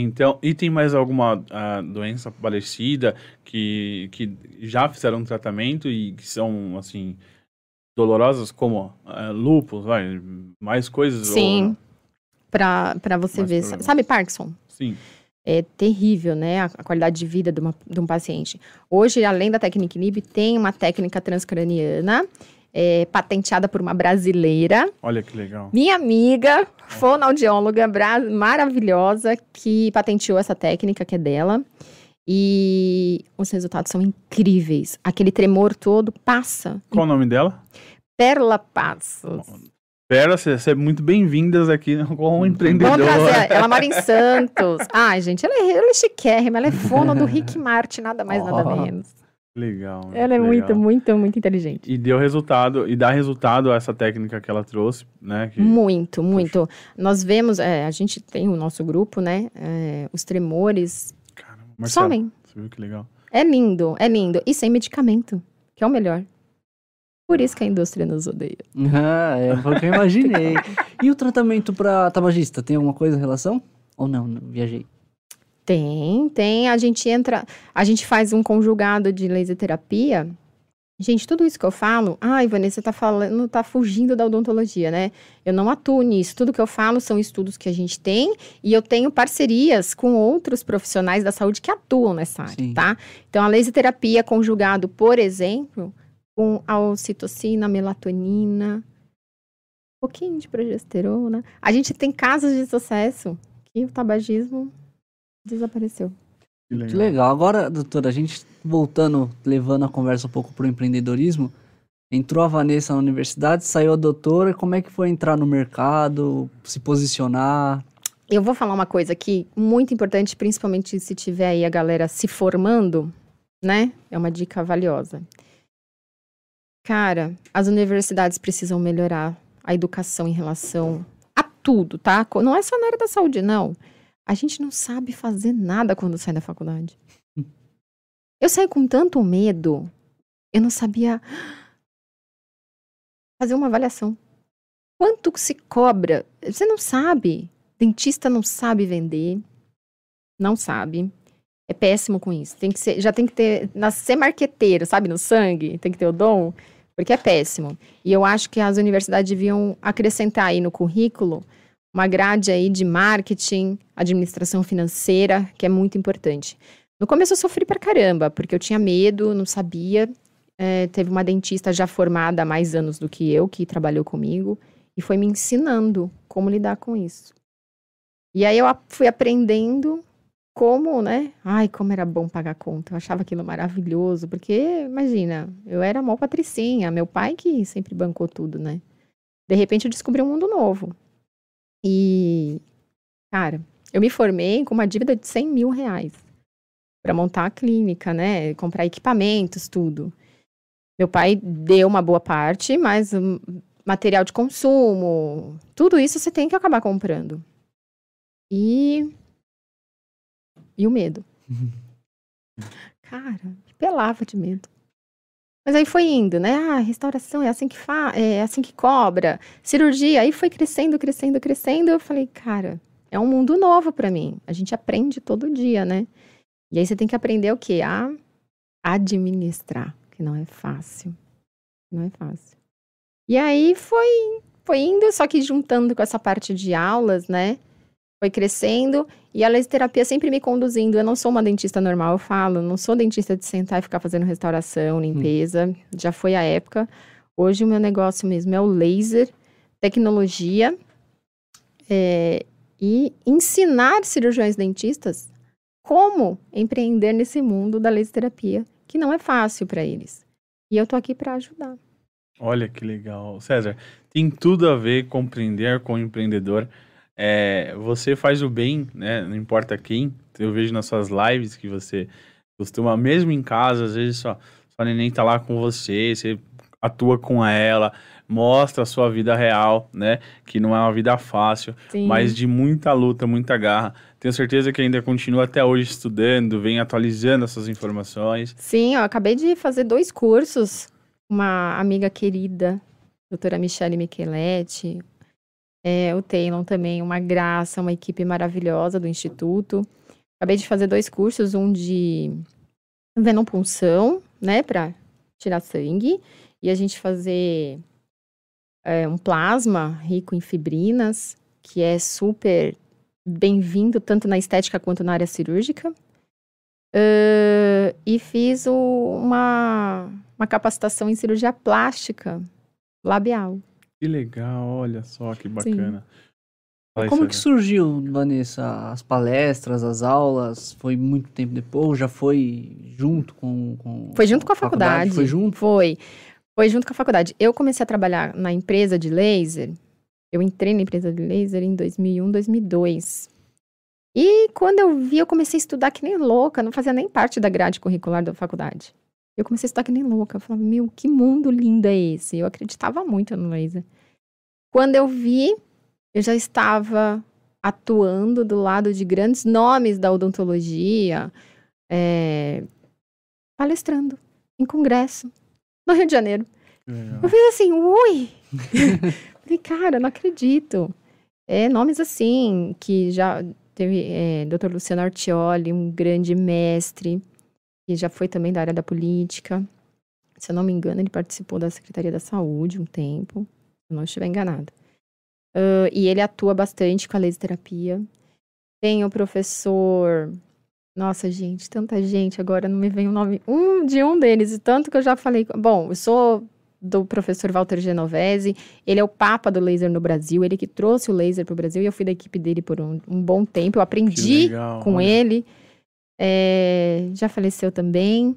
Então, e tem mais alguma uh, doença parecida que, que já fizeram tratamento e que são, assim, dolorosas, como uh, lúpus, vai, mais coisas? Sim, ou... para você ver. Problemas. Sabe Parkinson? Sim. É terrível, né, a, a qualidade de vida de, uma, de um paciente. Hoje, além da técnica NIB, tem uma técnica transcraniana é, patenteada por uma brasileira. Olha que legal. Minha amiga, fonoaudióloga maravilhosa, que patenteou essa técnica que é dela. E os resultados são incríveis. Aquele tremor todo passa. Qual o nome dela? Perla Passos. Perla, é muito bem-vindas aqui como empreendedora. Vamos trazer. Ela mora em Santos. Ai, gente, ela é, ela é chiquérrima. Ela é fono do Rick Martin, nada mais, oh. nada menos. Legal. Ela é legal. muito, muito, muito inteligente. E deu resultado, e dá resultado a essa técnica que ela trouxe, né? Que... Muito, muito. Puxa. Nós vemos, é, a gente tem o nosso grupo, né? É, os tremores Caramba, Marcelo, somem. Você viu que legal? É lindo, é lindo. E sem medicamento, que é o melhor. Por isso que a indústria nos odeia. Ah, é o que eu imaginei. e o tratamento para tabagista, tem alguma coisa em relação? Ou não, não viajei? Tem, tem. A gente entra, a gente faz um conjugado de laser terapia. Gente, tudo isso que eu falo, ai, Vanessa, tá falando, tá fugindo da odontologia, né? Eu não atuo nisso. Tudo que eu falo são estudos que a gente tem e eu tenho parcerias com outros profissionais da saúde que atuam nessa área, Sim. tá? Então, a laser terapia conjugado, por exemplo, com a ocitocina, melatonina, um pouquinho de progesterona. A gente tem casos de sucesso que o tabagismo Desapareceu. Que legal. que legal. Agora, doutora, a gente voltando, levando a conversa um pouco para o empreendedorismo, entrou a Vanessa na universidade, saiu a doutora, como é que foi entrar no mercado, se posicionar? Eu vou falar uma coisa aqui muito importante, principalmente se tiver aí a galera se formando, né? É uma dica valiosa. Cara, as universidades precisam melhorar a educação em relação a tudo, tá? Não é só na área da saúde, não. A gente não sabe fazer nada quando sai da faculdade. Eu saí com tanto medo, eu não sabia fazer uma avaliação. Quanto se cobra? Você não sabe. Dentista não sabe vender. Não sabe. É péssimo com isso. Tem que ser, já tem que ter, nascer marqueteiro, sabe, no sangue, tem que ter o dom, porque é péssimo. E eu acho que as universidades deviam acrescentar aí no currículo uma grade aí de marketing, administração financeira, que é muito importante. No começo eu sofri pra caramba, porque eu tinha medo, não sabia. É, teve uma dentista já formada há mais anos do que eu, que trabalhou comigo, e foi me ensinando como lidar com isso. E aí eu fui aprendendo como, né? Ai, como era bom pagar conta. Eu achava aquilo maravilhoso, porque, imagina, eu era mó patricinha, meu pai que sempre bancou tudo, né? De repente eu descobri um mundo novo. E, cara, eu me formei com uma dívida de 100 mil reais para montar a clínica, né? Comprar equipamentos, tudo. Meu pai deu uma boa parte, mas material de consumo, tudo isso você tem que acabar comprando. E e o medo. Cara, me pelava de medo. Mas aí foi indo, né? Ah, restauração é assim que fa é assim que cobra. Cirurgia, aí foi crescendo, crescendo, crescendo. Eu falei, cara, é um mundo novo para mim. A gente aprende todo dia, né? E aí você tem que aprender o quê? A administrar, que não é fácil. Não é fácil. E aí foi, foi indo, só que juntando com essa parte de aulas, né? Foi crescendo e a terapia sempre me conduzindo. Eu não sou uma dentista normal, eu falo, não sou dentista de sentar e ficar fazendo restauração, hum. limpeza. Hum. Já foi a época. Hoje o meu negócio mesmo é o laser, tecnologia é, e ensinar cirurgiões dentistas como empreender nesse mundo da laser terapia, que não é fácil para eles. E eu tô aqui para ajudar. Olha que legal. César, tem tudo a ver compreender com o empreendedor é, você faz o bem, né? Não importa quem. Eu vejo nas suas lives que você costuma, mesmo em casa, às vezes só, sua neném tá lá com você, você atua com ela, mostra a sua vida real, né? Que não é uma vida fácil, Sim. mas de muita luta, muita garra. Tenho certeza que ainda continua até hoje estudando, vem atualizando essas informações. Sim, eu acabei de fazer dois cursos. Uma amiga querida, doutora Michele Micheletti, é, o Taylor também, uma graça, uma equipe maravilhosa do Instituto. Acabei de fazer dois cursos, um de venopunção, né, para tirar sangue, e a gente fazer é, um plasma rico em fibrinas, que é super bem-vindo tanto na estética quanto na área cirúrgica. Uh, e fiz o, uma, uma capacitação em cirurgia plástica labial. Que legal, olha só que bacana. Como que surgiu, Vanessa, as palestras, as aulas? Foi muito tempo depois? Já foi junto com, com Foi junto com a faculdade. faculdade. Foi junto? Foi. Foi junto com a faculdade. Eu comecei a trabalhar na empresa de laser. Eu entrei na empresa de laser em 2001, 2002. E quando eu vi, eu comecei a estudar que nem louca, não fazia nem parte da grade curricular da faculdade. Eu comecei a estudar que nem louca. Eu falava, meu, que mundo lindo é esse? Eu acreditava muito no laser. Quando eu vi, eu já estava atuando do lado de grandes nomes da odontologia, é, palestrando em congresso no Rio de Janeiro. É. Eu fiz assim, ui! Falei, cara, não acredito. É, nomes assim, que já teve é, Dr. Luciano Artioli, um grande mestre, que já foi também da área da política. Se eu não me engano, ele participou da Secretaria da Saúde um tempo, se eu não estiver enganado. Uh, e ele atua bastante com a laser terapia. Tem o professor. Nossa, gente, tanta gente, agora não me vem o nome um de um deles, e tanto que eu já falei. Bom, eu sou do professor Walter Genovese, ele é o papa do laser no Brasil, ele que trouxe o laser para o Brasil, e eu fui da equipe dele por um, um bom tempo, eu aprendi legal, com olha. ele é, já faleceu também.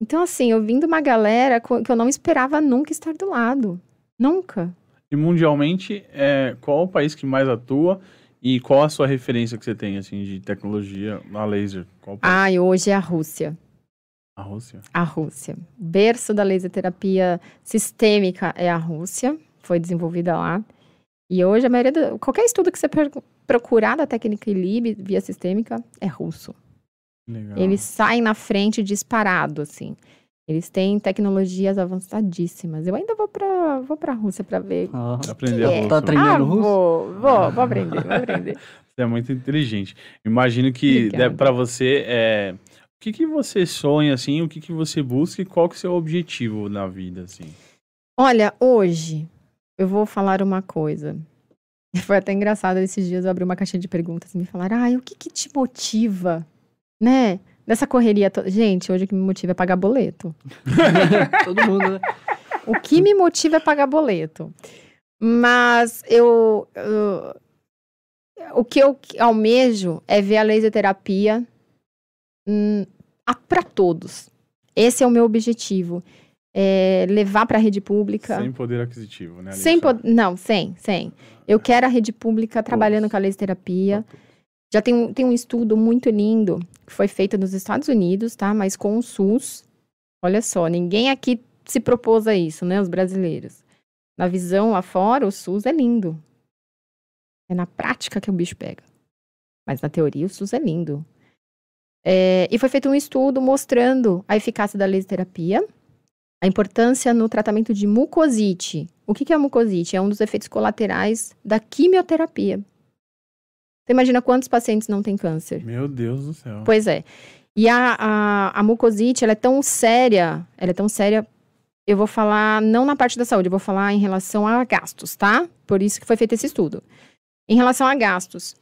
Então, assim, eu vim de uma galera que eu não esperava nunca estar do lado. Nunca. E mundialmente, é, qual o país que mais atua e qual a sua referência que você tem, assim, de tecnologia na laser? ah, e hoje é a Rússia. A Rússia? A Rússia. O berço da laser terapia sistêmica é a Rússia. Foi desenvolvida lá. E hoje a maioria do, qualquer estudo que você procurar da técnica ILIB via sistêmica é russo. Legal. Eles saem na frente disparado, assim. Eles têm tecnologias avançadíssimas. Eu ainda vou pra, vou pra Rússia pra ver. Ah, aprender é. russo. Tá treinando ah, russo? Vou, vou, vou aprender, vou aprender. Você é muito inteligente. Imagino que para você, é... o que, que você sonha, assim, o que, que você busca e qual que é o seu objetivo na vida, assim? Olha, hoje, eu vou falar uma coisa. Foi até engraçado esses dias eu abri uma caixinha de perguntas e me falaram: "Ah, o que que te motiva, né? Nessa correria toda. Gente, hoje o que me motiva é pagar boleto. Todo mundo, né? O que me motiva é pagar boleto. Mas eu, eu- o que eu almejo é ver a laser terapia para todos. Esse é o meu objetivo. É levar para a rede pública. Sem poder aquisitivo, né? Sem pod- Não, sem, sem. Eu quero a rede pública trabalhando com a laser terapia. Já tem, um- tem um estudo muito lindo que foi feito nos Estados Unidos, tá? Mas com o SUS. Olha só, ninguém aqui se propôs a isso, né? Os brasileiros. Na visão lá fora, o SUS é lindo. É na prática que o bicho pega. Mas na teoria, o SUS é lindo. É, e foi feito um estudo mostrando a eficácia da laser terapia, a importância no tratamento de mucosite. O que que é a mucosite? É um dos efeitos colaterais da quimioterapia. Você imagina quantos pacientes não têm câncer? Meu Deus do céu. Pois é. E a, a, a mucosite, ela é tão séria, ela é tão séria, eu vou falar não na parte da saúde, eu vou falar em relação a gastos, tá? Por isso que foi feito esse estudo. Em relação a gastos,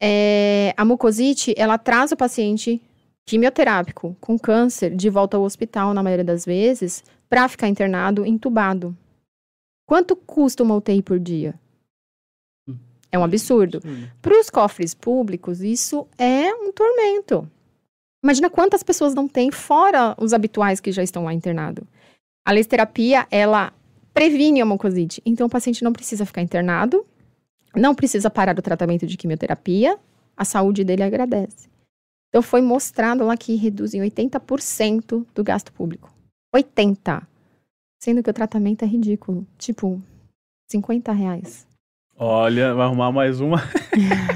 é, a mucosite, ela traz o paciente quimioterápico com câncer de volta ao hospital, na maioria das vezes, para ficar internado, entubado. Quanto custa uma UTI por dia? É um absurdo. Para os cofres públicos, isso é um tormento. Imagina quantas pessoas não tem, fora os habituais que já estão lá internados. A lesterapia, ela previne a mucosite. Então, o paciente não precisa ficar internado, não precisa parar o tratamento de quimioterapia, a saúde dele agradece. Então, foi mostrado lá que reduz em 80% do gasto público. 80%. Sendo que o tratamento é ridículo. Tipo, 50 reais. Olha, vai arrumar mais uma.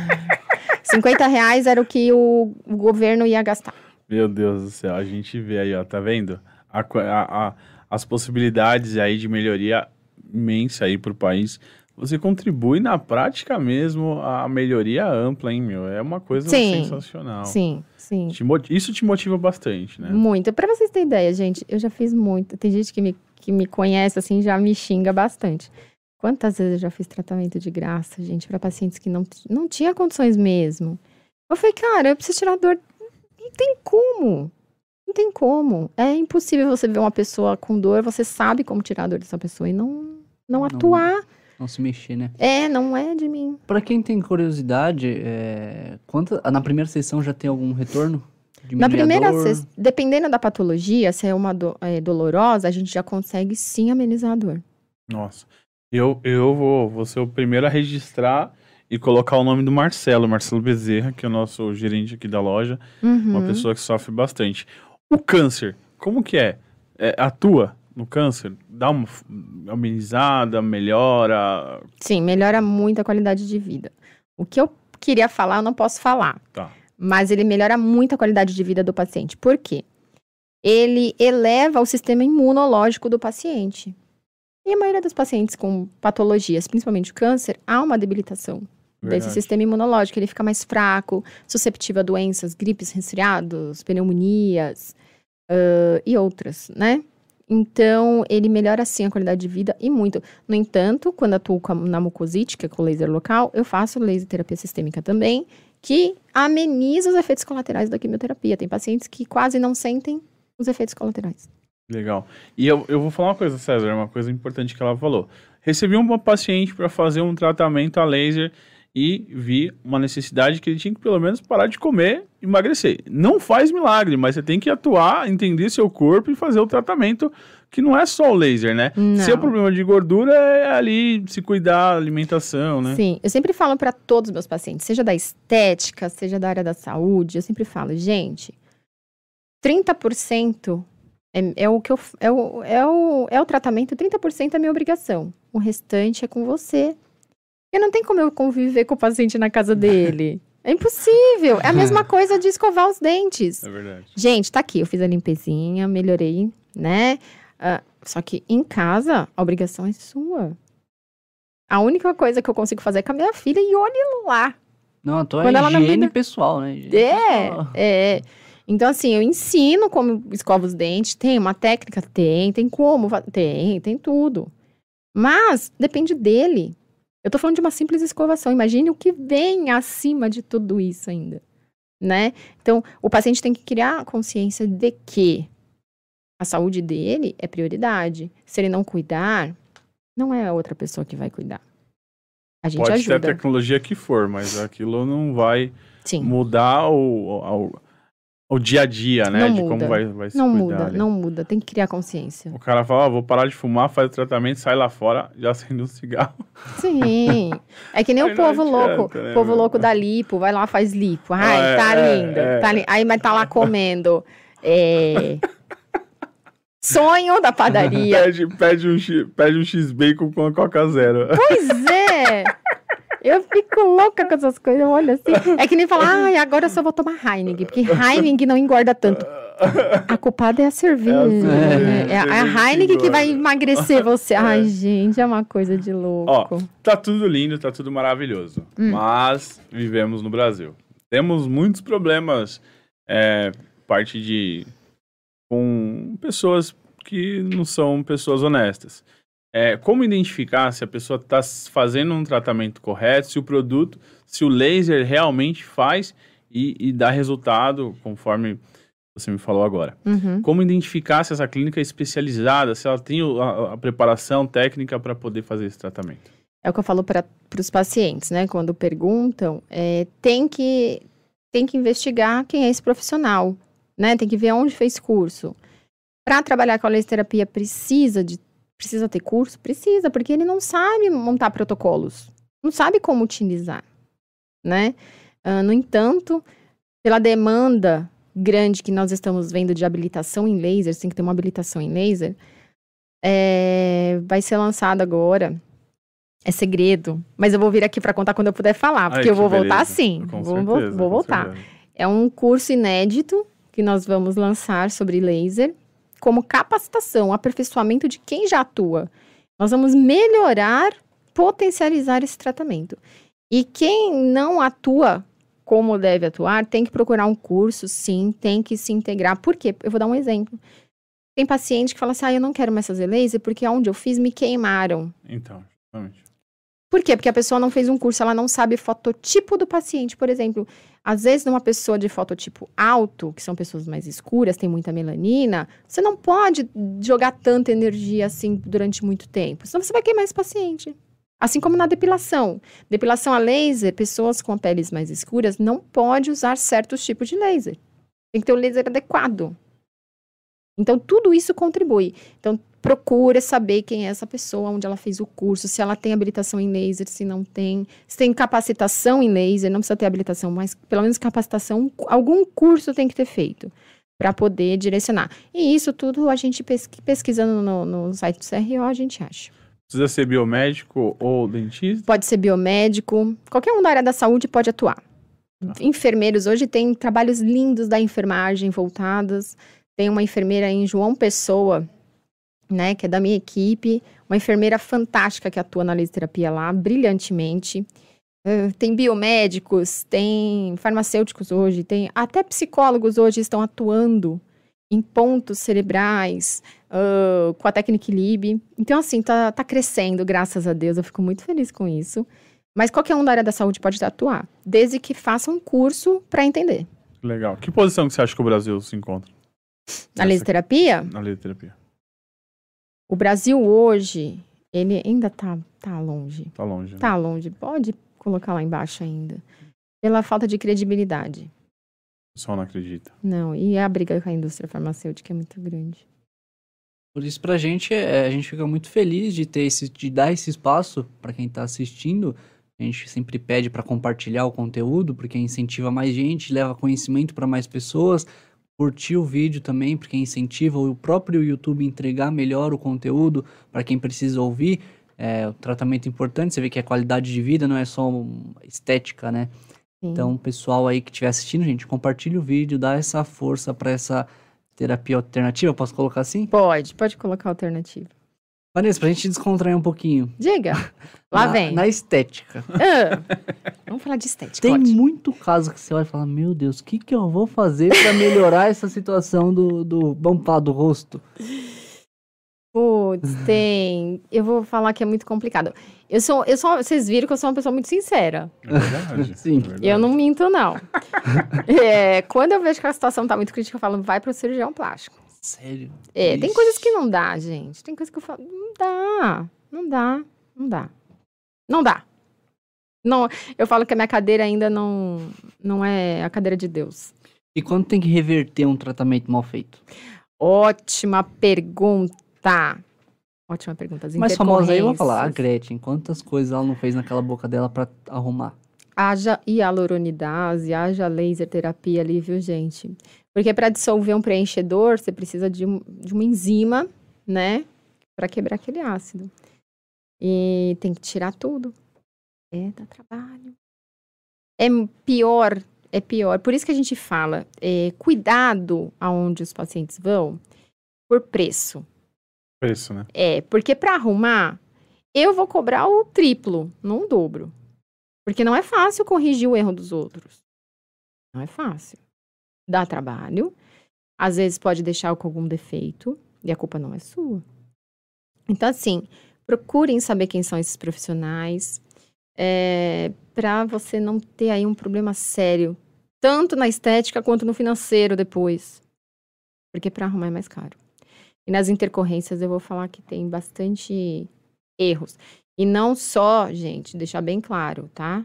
50 reais era o que o, governo ia gastar. Meu Deus do céu, a gente vê aí, ó, tá vendo? A a- a- as possibilidades aí de melhoria imensa aí pro país. Você contribui na prática mesmo a melhoria ampla, hein, meu? É uma coisa Sim, sensacional. Sim, sim. Te Isso te motiva bastante, né? Muito. Pra vocês terem ideia, gente, eu já fiz muito. Tem gente que me, que me conhece, assim, já me xinga bastante. Quantas vezes eu já fiz tratamento de graça, gente, pra pacientes que não, não tinha condições mesmo. Eu falei, cara, eu preciso tirar a dor. Não tem como. Não tem como. É impossível você ver uma pessoa com dor, você sabe como tirar a dor dessa pessoa e não, não, Não. atuar. Não se mexer, né? É, não é de mim. Pra quem tem curiosidade, é... quanta... na primeira sessão já tem algum retorno? Na primeira, ses- dependendo da patologia, se é uma do- é, dolorosa, a gente já consegue sim amenizar a dor. Nossa. Eu, eu vou, vou ser o primeiro a registrar e colocar o nome do Marcelo, Marcelo Bezerra, que é o nosso gerente aqui da loja. Uhum. Uma pessoa que sofre bastante. O câncer, como que é? É, atua no câncer? Dá uma amenizada, melhora? Sim, melhora muito a qualidade de vida. O que eu queria falar, eu não posso falar. Tá. Mas ele melhora muito a qualidade de vida do paciente. Por quê? Ele eleva o sistema imunológico do paciente. E a maioria dos pacientes com patologias, principalmente o câncer, há uma debilitação desse Verdade. sistema imunológico. Ele fica mais fraco, susceptível a doenças, gripes, resfriados, pneumonias ãh, e outras, né? Então, ele melhora sim a qualidade de vida e muito. No entanto, quando atuo com a- na mucosite, que é com laser local, eu faço laser terapia sistêmica também, que ameniza os efeitos colaterais da quimioterapia. Tem pacientes que quase não sentem os efeitos colaterais. Legal. E eu, eu vou falar uma coisa, César, uma coisa importante que ela falou. Recebi uma paciente para fazer um tratamento a laser e vi uma necessidade que ele tinha que pelo menos parar de comer e emagrecer. Não faz milagre, mas você tem que atuar, entender seu corpo e fazer o tratamento, que não é só o laser, né? Não. problema de gordura, é ali se cuidar, alimentação, né? Sim, eu sempre falo para todos os meus pacientes, seja da estética, seja da área da saúde, eu sempre falo, gente, 30% é, é o que eu, é, o, é, o, é o tratamento, 30% é minha obrigação. O restante é com você. E não tem como eu conviver com o paciente na casa dele. É impossível. É a mesma coisa de escovar os dentes. É verdade. Gente, tá aqui, eu fiz a limpezinha, melhorei, né? Ah, só que em casa, a obrigação é sua. A única coisa que eu consigo fazer é com a minha filha e olhe lá. Não, a tua Quando é ela não higiene dá- pessoal, né? Higiene É, pessoal. é. Então, assim, eu ensino como escova os dentes. Tem uma técnica? Tem. Tem como? Tem, tem tudo. Mas depende dele. Eu tô falando de uma simples escovação. Imagine o que vem acima de tudo isso ainda, né? Então, o paciente tem que criar consciência de que a saúde dele é prioridade. Se ele não cuidar, não é a outra pessoa que vai cuidar. A gente Pode ajuda. ter a tecnologia que for, mas aquilo não vai Sim. mudar o, o, o dia a dia, né? Não de muda. como vai, vai se Não cuidar muda, ali. não muda. Tem que criar consciência. O cara fala, ó, vou parar de fumar, faz o tratamento, sai lá fora, já acende um cigarro. Sim. É que nem o povo adianta, louco. né, O povo meu? louco da lipo, vai lá, faz lipo. Ai, Ah, é, tá é, lindo. é. Tá li- Aí, mas tá lá comendo. é, Sonho da padaria. Pede, pede, um, pede um X-Bacon com a Coca Zero. Pois é! Eu fico louca com essas coisas, olha assim. É que nem falar, ai, agora eu só vou tomar Heineken, porque Heineken não engorda tanto. A culpada é a cerveja. É É, a é a Heineken que vai emagrecer você. Ai, gente, é uma coisa de louco. Tá tudo lindo, tá tudo maravilhoso. Hum. Mas vivemos no Brasil. Temos muitos problemas, é, parte de. com pessoas que não são pessoas honestas. É, como identificar se a pessoa está fazendo um tratamento correto, se o produto, se o laser realmente faz e, e dá resultado, conforme você me falou agora. Uhum. Como identificar se essa clínica é especializada, se ela tem a, a preparação técnica para poder fazer esse tratamento? É o que eu falo para os pacientes, né? Quando perguntam, é, tem, que, tem que investigar quem é esse profissional, né? Tem que ver onde fez curso. Para trabalhar com a laser terapia, precisa de precisa ter curso? Precisa, porque ele não sabe montar protocolos, não sabe como utilizar, né? Ah, no entanto, pela demanda grande que nós estamos vendo de habilitação em laser, tem que ter uma habilitação em laser, é, vai ser lançado agora é segredo, mas eu vou vir aqui para contar quando eu puder falar, porque Ai, eu vou que voltar beleza. sim. Com Vou, vou- certeza, vou com voltar. certeza. É um curso inédito que nós vamos lançar sobre laser como capacitação, aperfeiçoamento de quem já atua. Nós vamos melhorar, potencializar esse tratamento. E quem não atua como deve atuar, tem que procurar um curso, sim, tem que se integrar. Por quê? Eu vou dar um exemplo. Tem paciente que fala assim: ah, eu não quero mais fazer laser porque onde eu fiz me queimaram. Então, justamente. Por quê? Porque a pessoa não fez um curso, ela não sabe fototipo do paciente. Por exemplo, às vezes, numa pessoa de fototipo alto, que são pessoas mais escuras, tem muita melanina, você não pode jogar tanta energia assim durante muito tempo. Senão você vai queimar esse paciente. Assim como na depilação. Depilação a laser, pessoas com peles mais escuras não pode usar certos tipos de laser. Tem que ter o laser adequado. Então, tudo isso contribui. Então, procura saber quem é essa pessoa, onde ela fez o curso, se ela tem habilitação em laser, se não tem, se tem capacitação em laser, não precisa ter habilitação, mas pelo menos capacitação, algum curso tem que ter feito para poder direcionar. E isso tudo a gente pesqui- pesquisando no, no site do CRO, a gente acha. Precisa ser biomédico ou dentista? Pode ser biomédico, qualquer um da área da saúde pode atuar. Enfermeiros hoje tem trabalhos lindos da enfermagem voltados. Tem uma enfermeira em João Pessoa, né, que é da minha equipe, uma enfermeira fantástica que atua na lisoterapia lá, brilhantemente. Eh, tem biomédicos, tem farmacêuticos hoje, tem até psicólogos hoje estão atuando em pontos cerebrais ah, com a técnica Lib. Então, assim, tá, tá crescendo, graças a Deus, eu fico muito feliz com isso. Mas qualquer um da área da saúde pode atuar, desde que faça um curso para entender. Legal. Que posição que você acha que o Brasil se encontra Na lisoterapia, na lisoterapia? O Brasil hoje, ele ainda tá, tá longe. Tá longe. né? Tá longe, pode colocar lá embaixo ainda. Pela falta de credibilidade. O pessoal não acredita. Não, e a briga com a indústria farmacêutica é muito grande. Por isso, pra gente, é, a gente fica muito feliz de ter esse, de dar esse espaço para quem tá assistindo. A gente sempre pede para compartilhar o conteúdo, porque incentiva mais gente, leva conhecimento para mais pessoas. Curtir o vídeo também, porque incentiva o próprio YouTube a entregar melhor o conteúdo para quem precisa ouvir. É, o tratamento importante, você vê que é qualidade de vida, não é só um- estética, né? Sim. Então, pessoal aí que estiver assistindo, gente, compartilha o vídeo, dá essa força para essa terapia alternativa, posso colocar assim? Pode, pode colocar alternativa. Vanessa, pra gente descontrair um pouquinho. Diga. Lá na, vem. Na estética. Ah, vamos falar de estética. Tem ótimo. muito caso que você olha e fala, meu Deus, o que, que eu vou fazer pra melhorar essa situação do, do, falar, do rosto? Putz, tem. Eu vou falar que é muito complicado. Eu sou, eu sou, vocês viram que eu sou uma pessoa muito sincera. É verdade. Sim. é verdade. Eu não minto, não. É, quando eu vejo que a situação tá muito crítica, eu falo, vai pro cirurgião plástico. Sério. É, tem Ixi. coisas que não dá, gente. Tem coisas que eu falo, não dá, não dá, não dá. Não dá. Não, eu falo que a minha cadeira ainda não, não é a cadeira de Deus. E quando tem que reverter um tratamento mal feito? Ótima pergunta. Ótima pergunta. As Mais famosa aí, eu vou falar, a. Gretchen. Quantas coisas ela não fez naquela boca dela pra arrumar? Haja hialuronidase, haja laser terapia ali, viu, gente? Porque para dissolver um preenchedor, você precisa de, um- de uma enzima, né? Para quebrar aquele ácido. E tem que tirar tudo. É, dá trabalho. É pior, é pior. Por isso que a gente fala, é, cuidado aonde os pacientes vão por preço. Preço, né? É, porque para arrumar, eu vou cobrar o triplo, não o dobro. Porque não é fácil corrigir o erro dos outros. Não é fácil. Dá trabalho. Às vezes pode deixar com algum defeito e a culpa não é sua. Então, assim, procurem saber quem são esses profissionais para você não ter aí um problema sério, tanto na estética quanto no financeiro depois. Porque para arrumar é mais caro. E nas intercorrências eu vou falar que tem bastante erros. E não só, gente, deixar bem claro, tá?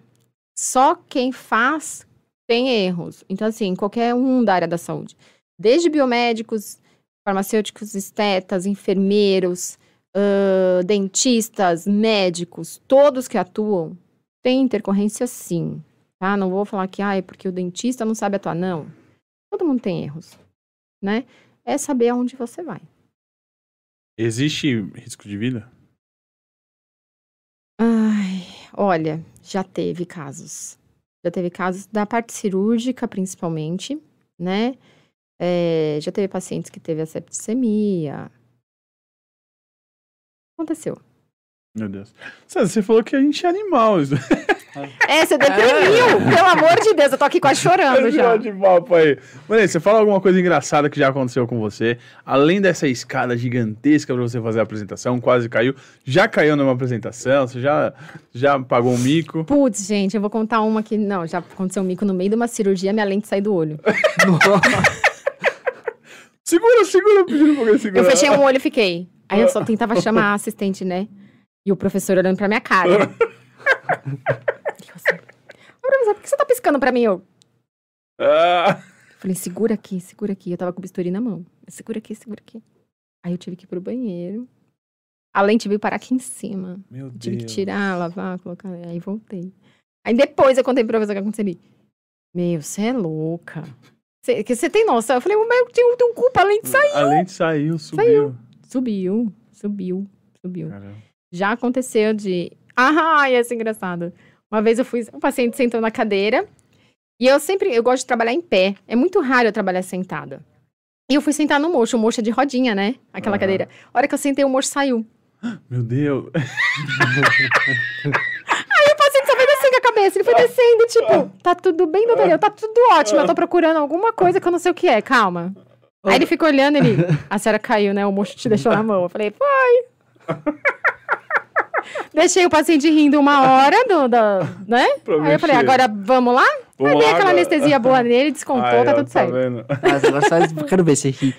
Só quem faz tem erros. Então, assim, qualquer um da área da saúde. Desde biomédicos, farmacêuticos, estetas, enfermeiros, ãh, dentistas, médicos, todos que atuam, têm intercorrência sim, tá? Não vou falar que, ah, é porque o dentista não sabe atuar. Não. Todo mundo tem erros, né? É saber aonde você vai. Existe risco de vida? Ai, olha, já teve casos. Já teve casos da parte cirúrgica, principalmente, né? É, já teve pacientes que teve a septicemia. Aconteceu. Meu Deus. Você falou que a gente é animal. É, você deprimiu! Pelo amor de Deus, eu tô aqui quase chorando já. de papo aí. Mano, você fala alguma coisa engraçada que já aconteceu com você? Além dessa escada gigantesca pra você fazer a apresentação, quase caiu. Já caiu numa apresentação? Você já, já pagou um mico? Putz, gente, eu vou contar uma que. Não, já aconteceu um mico no meio de uma cirurgia, minha lente saiu do olho. Segura, segura, pedindo pra alguém segurar. Eu fechei um olho e fiquei. Aí eu só tentava chamar a assistente, né? E o professor olhando pra minha cara. Professor, por que você tá piscando pra mim? Eu Ah, falei, segura aqui, segura aqui. Eu tava com o bisturi na mão. Segura aqui, segura aqui. Aí eu tive que ir pro banheiro. A lente veio parar aqui em cima. meu Eu Deus. tive que tirar, lavar, colocar. Aí voltei. Aí depois eu contei pro professor o que aconteceu ali. Meu, você é louca. Você tem noção? Eu falei, mas eu tenho, tenho culpa, a lente saiu. A lente saiu, subiu. Subiu, subiu, subiu. Caramba. Já aconteceu de. Ah, ia ser engraçado. Uma vez eu fui. Um paciente sentou na cadeira. E eu sempre. Eu gosto de trabalhar em pé. É muito raro eu trabalhar sentada. E eu fui sentar no mocho. O mocho é de rodinha, né? Aquela Aham. cadeira. A hora que eu sentei, o mocho saiu. Meu Deus. O paciente só foi descendo com a cabeça. Ele foi descendo, tipo, tá tudo bem, doutor? Eu, Tá tudo ótimo. Eu tô procurando alguma coisa que eu não sei o que é. Calma. Aí ele ficou olhando ele. A senhora caiu, né? O mocho te deixou na mão. Eu falei, foi. Deixei o paciente rindo uma hora do, da, né? Aí eu falei, agora vamos lá? Vamos Aí dei aquela agora. anestesia boa nele, descontou, Aí, tá tudo certo. vendo? Mas agora só quero ver se ri.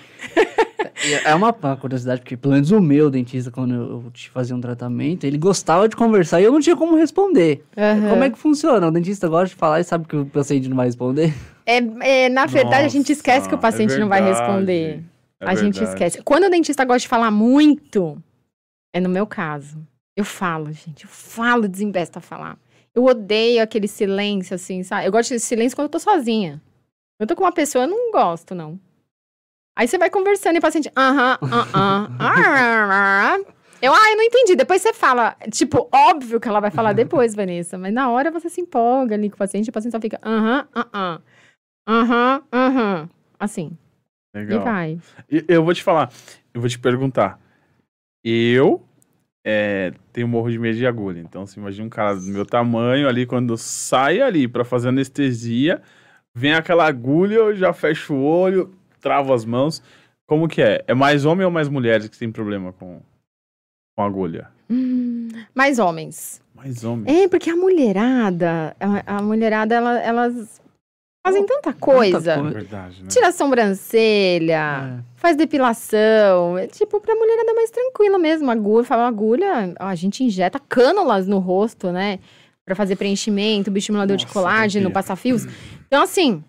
É uma, uma curiosidade, porque pelo menos o meu dentista, quando eu eu te fazia um tratamento, ele gostava de conversar e eu não tinha como responder. Aham. Como é que funciona? O dentista gosta de falar e sabe que o paciente não vai responder? É, é, na verdade, a gente Nossa, esquece que o paciente é não vai responder. É a gente esquece. Quando o dentista gosta de falar muito, é no meu caso. Eu falo, gente. Eu falo, desembesto a falar. Eu odeio aquele silêncio, assim, sabe? Eu gosto de silêncio quando eu tô sozinha. Eu tô com uma pessoa, eu não gosto, não. Aí você vai conversando e o paciente, aham, aham, ah, eu, ah, eu não entendi. Depois você fala, tipo, óbvio que ela vai falar depois, Vanessa, mas na hora você se empolga ali com o paciente, o paciente só fica, aham, aham, aham, aham, assim, e Legal. vai. E Eu vou te falar, eu vou te perguntar. Eu é, tenho morro de medo de agulha. Então, você imagina um cara do meu tamanho ali, quando sai ali pra fazer anestesia, vem aquela agulha, eu já fecho o olho, travo as mãos. Como que é? É mais homem ou mais mulheres que tem problema com. com agulha? Hum, mais homens. Mais homem. É, porque a mulherada, a, a mulherada, ela- elas fazem tanta coisa. É coisa. verdade, né? Tira a sobrancelha, É. faz depilação. É tipo, pra mulherada mais tranquila mesmo. Agulha, fala agulha, a gente injeta cânulas no rosto, né? Pra fazer preenchimento, bioestimulador de Nossa, colágeno, sabia. passar fios. Então, assim,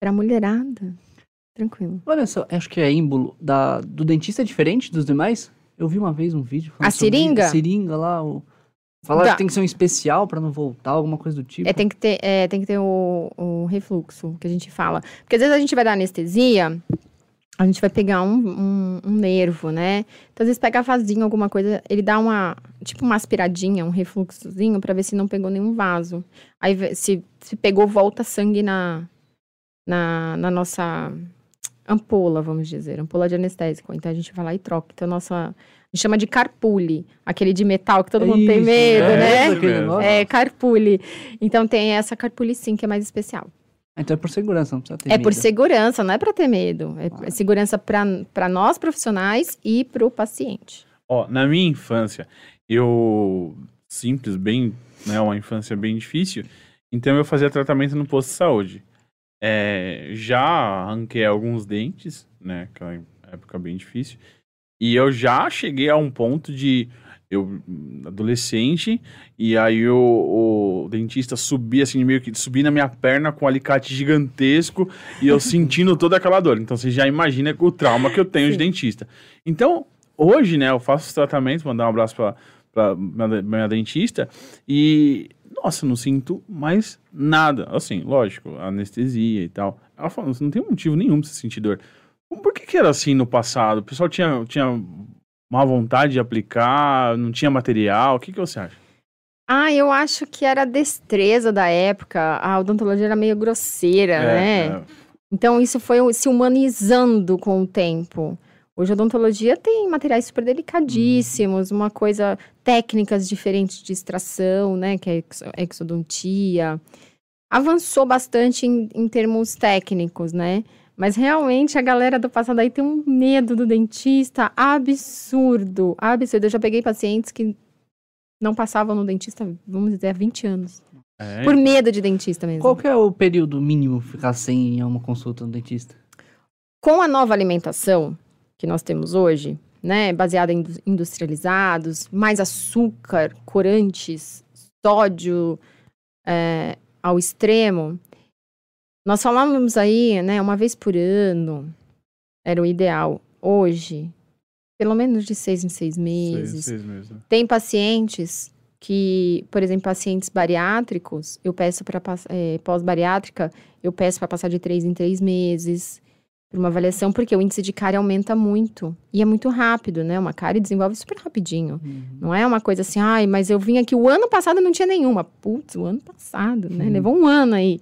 pra mulherada, tranquilo. Olha só, acho que é ímbolo da, do dentista é diferente dos demais. Eu vi uma vez um vídeo. falando A seringa? A seringa lá. O... Falaram Tá. que tem que ser um especial pra não voltar, alguma coisa do tipo. É, tem que ter, é, tem que ter o, o refluxo, que a gente fala. Porque às vezes a gente vai dar anestesia, a gente vai pegar um, um, um nervo, né? Então, às vezes pega vasinho, alguma coisa, ele dá uma, tipo uma aspiradinha, um refluxozinho, pra ver se não pegou nenhum vaso. Aí, se, se pegou, volta sangue na, na, na nossa ampola, vamos dizer, ampola de anestésico. Então, a gente vai lá e troca. Então, nossa, a gente chama de carpule, aquele de metal que todo mundo tem Isso, medo, é, né? mesmo. negócio. É, carpule. Então tem essa carpule sim, que é mais especial. Então é por segurança, não precisa ter é por medo. segurança, não é pra ter medo. É Ah. segurança pra pra nós profissionais e pro paciente. Ó, na minha infância, eu simples, bem, né, uma infância bem difícil, então eu fazia tratamento no posto de saúde. É, já arranquei alguns dentes, né, aquela época bem difícil, e eu já cheguei a um ponto de eu adolescente e aí o, o dentista subia assim meio que subir na minha perna com um alicate gigantesco e eu sentindo toda aquela dor. Então você já imagina o trauma que eu tenho de Sim. dentista. Então, hoje, né, eu faço os tratamentos, mandar um abraço pra, pra minha, minha dentista e, nossa, não sinto mais nada. Assim, lógico, anestesia e tal. Ela falou, você não tem motivo nenhum pra você sentir dor. Por que que era assim no passado? O pessoal tinha, tinha má vontade de aplicar, não tinha material, o que que você acha? Ah, eu acho que era a destreza da época. A odontologia era meio grosseira, né? é. Então isso foi se humanizando com o tempo. Hoje a odontologia tem materiais super delicadíssimos, uma coisa, técnicas diferentes de extração, né? Que é ex- exodontia. Avançou bastante em, em termos técnicos, né? Mas realmente a galera do passado aí tem um medo do dentista absurdo, absurdo. Eu já peguei pacientes que não passavam no dentista, vamos dizer, há 20 anos. É, Por medo de dentista mesmo. Qual que é o período mínimo ficar sem ir a uma consulta no dentista? com a nova alimentação que nós temos hoje, né, baseada em indu- industrializados, mais açúcar, corantes, sódio é, ao extremo, nós falávamos aí, né, uma vez por ano, era o ideal. Hoje, pelo menos de seis em seis meses. seis, seis meses. né? Tem pacientes que, por exemplo, pacientes bariátricos, eu peço para pós-bariátrica, eu peço para passar de três em três meses para uma avaliação, porque o índice de cárie aumenta muito e é muito rápido, né? Uma cárie desenvolve super rapidinho. Não é uma coisa assim, ai, mas eu vim aqui o ano passado e não tinha nenhuma. Putz, o ano passado, né? Uhum. Levou um ano aí.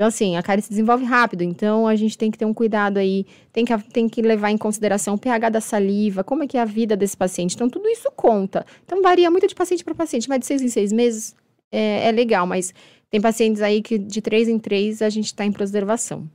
Então, assim, a cárie se desenvolve rápido, então a gente tem que ter um cuidado aí, tem que, tem que levar em consideração o pH da saliva, como é que é a vida desse paciente. Então, tudo isso conta. Então, varia muito de paciente para paciente, mas de seis em seis meses é, é legal, mas tem pacientes aí que de três em três a gente está em preservação.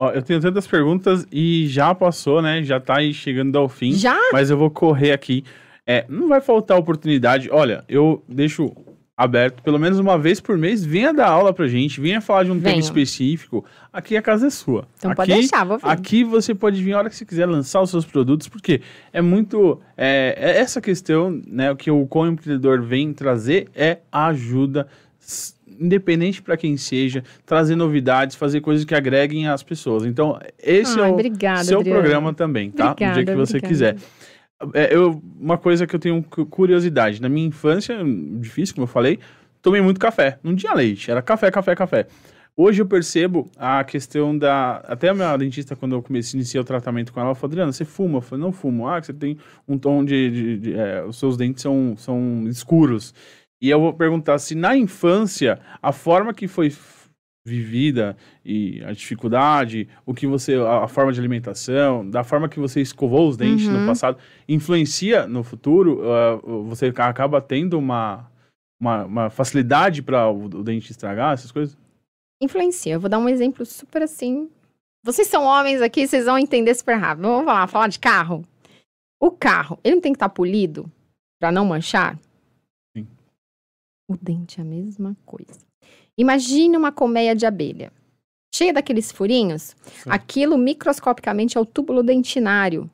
Ó, eu tenho tantas perguntas e já passou, né? Já tá aí chegando ao fim. Já? Mas eu vou correr aqui. É, não vai faltar oportunidade. Olha, eu deixo aberto, pelo menos uma vez por mês, venha dar aula pra gente, venha falar de um tema Venho. específico. Aqui a casa é sua. Então aqui, pode deixar, vou vir. Aqui você pode vir a hora que você quiser lançar os seus produtos, porque é muito. É, é essa questão, né? O que o co-empreendedor vem trazer é a ajuda, independente para quem seja, trazer novidades, fazer coisas que agreguem as pessoas. Então, esse Ai, é o obrigada, seu programa também, tá? no dia Obrigada, que você obrigada. quiser. É, eu, uma coisa que eu tenho cu- curiosidade. Na minha infância, difícil, como eu falei, tomei muito café. Não tinha leite, era café, café, café. Hoje eu percebo a questão da. Até a minha dentista, quando eu comecei, iniciei o tratamento com ela, ela falou: Adriana, você fuma? Eu falei: não fumo. Ah, que você tem um tom de. de- de- é, os seus dentes são, são escuros. E eu vou perguntar se na infância, a forma que foi vivida e a dificuldade, o que você. a, a forma de alimentação, da forma que você escovou os dentes no Uhum. passado, influencia no futuro? ah, você acaba tendo uma, uma, uma facilidade para o, o dente estragar, essas coisas? Influencia. Eu vou dar um exemplo super assim. Vocês são homens aqui, vocês vão entender super rápido. Vamos lá, falar de carro. O carro, ele não tem que estar polido para não manchar? Sim. O dente é a mesma coisa. Imagine uma colmeia de abelha, cheia daqueles furinhos. Sim. Aquilo microscopicamente é o túbulo dentinário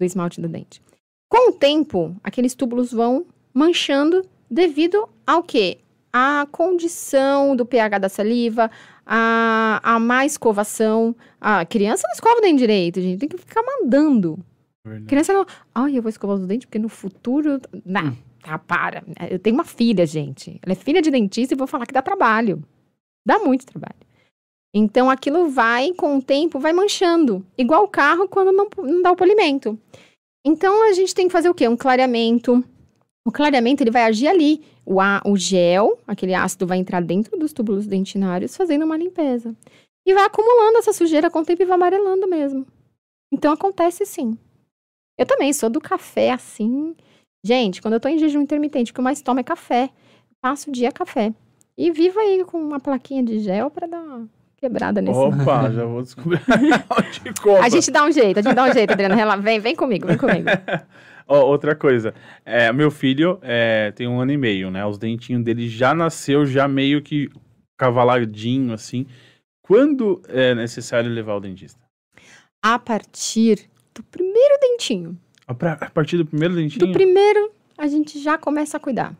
do esmalte do dente. Com o tempo, aqueles túbulos vão manchando devido ao quê? A condição do pH da saliva, a, a má escovação. A criança não escova o dente direito, gente. Tem que ficar mandando. Verdade. Criança não. Ai, eu vou escovar os dentes porque no futuro. Não, tá, para. Eu tenho uma filha, gente. Ela é filha de dentista e vou falar que dá trabalho. Dá muito trabalho. Então aquilo vai, com o tempo, vai manchando. Igual o carro quando não, não dá o polimento. Então a gente tem que fazer o quê? Um clareamento. O clareamento ele vai agir ali. O, a, o gel, aquele ácido, vai entrar dentro dos túbulos dentinários, fazendo uma limpeza. E vai acumulando essa sujeira com o tempo e vai amarelando mesmo. Então acontece sim. Eu também sou do café assim. Gente, quando eu tô em jejum intermitente, o que eu mais tomo é café. Passo o dia café. E vivo aí com uma plaquinha de gel para dar uma quebrada nesse. Opa, já vou descobrir onde compra. A gente dá um jeito, a gente dá um jeito, Adriana. Vem, vem comigo, vem comigo. Ó, outra coisa, é, meu filho é, tem um ano e meio, né? Os dentinhos dele já nasceu, já meio que cavaladinho, assim. Quando é necessário levar o dentista? A partir do primeiro dentinho, A, partir do primeiro dentinho? do primeiro, a gente já começa a cuidar.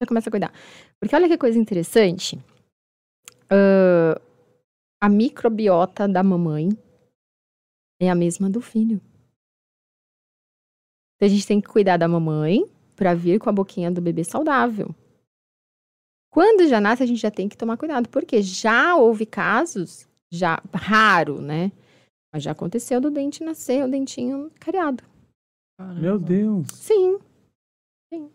Já começa a cuidar. Porque olha que coisa interessante. Ahn, a microbiota da mamãe é a mesma do filho. Então a gente tem que cuidar da mamãe para vir com a boquinha do bebê saudável. Quando já nasce, a gente já tem que tomar cuidado, porque já houve casos, já raro, né? Mas já aconteceu do dente nascer, o dentinho cariado. Meu Deus. Sim. Sim.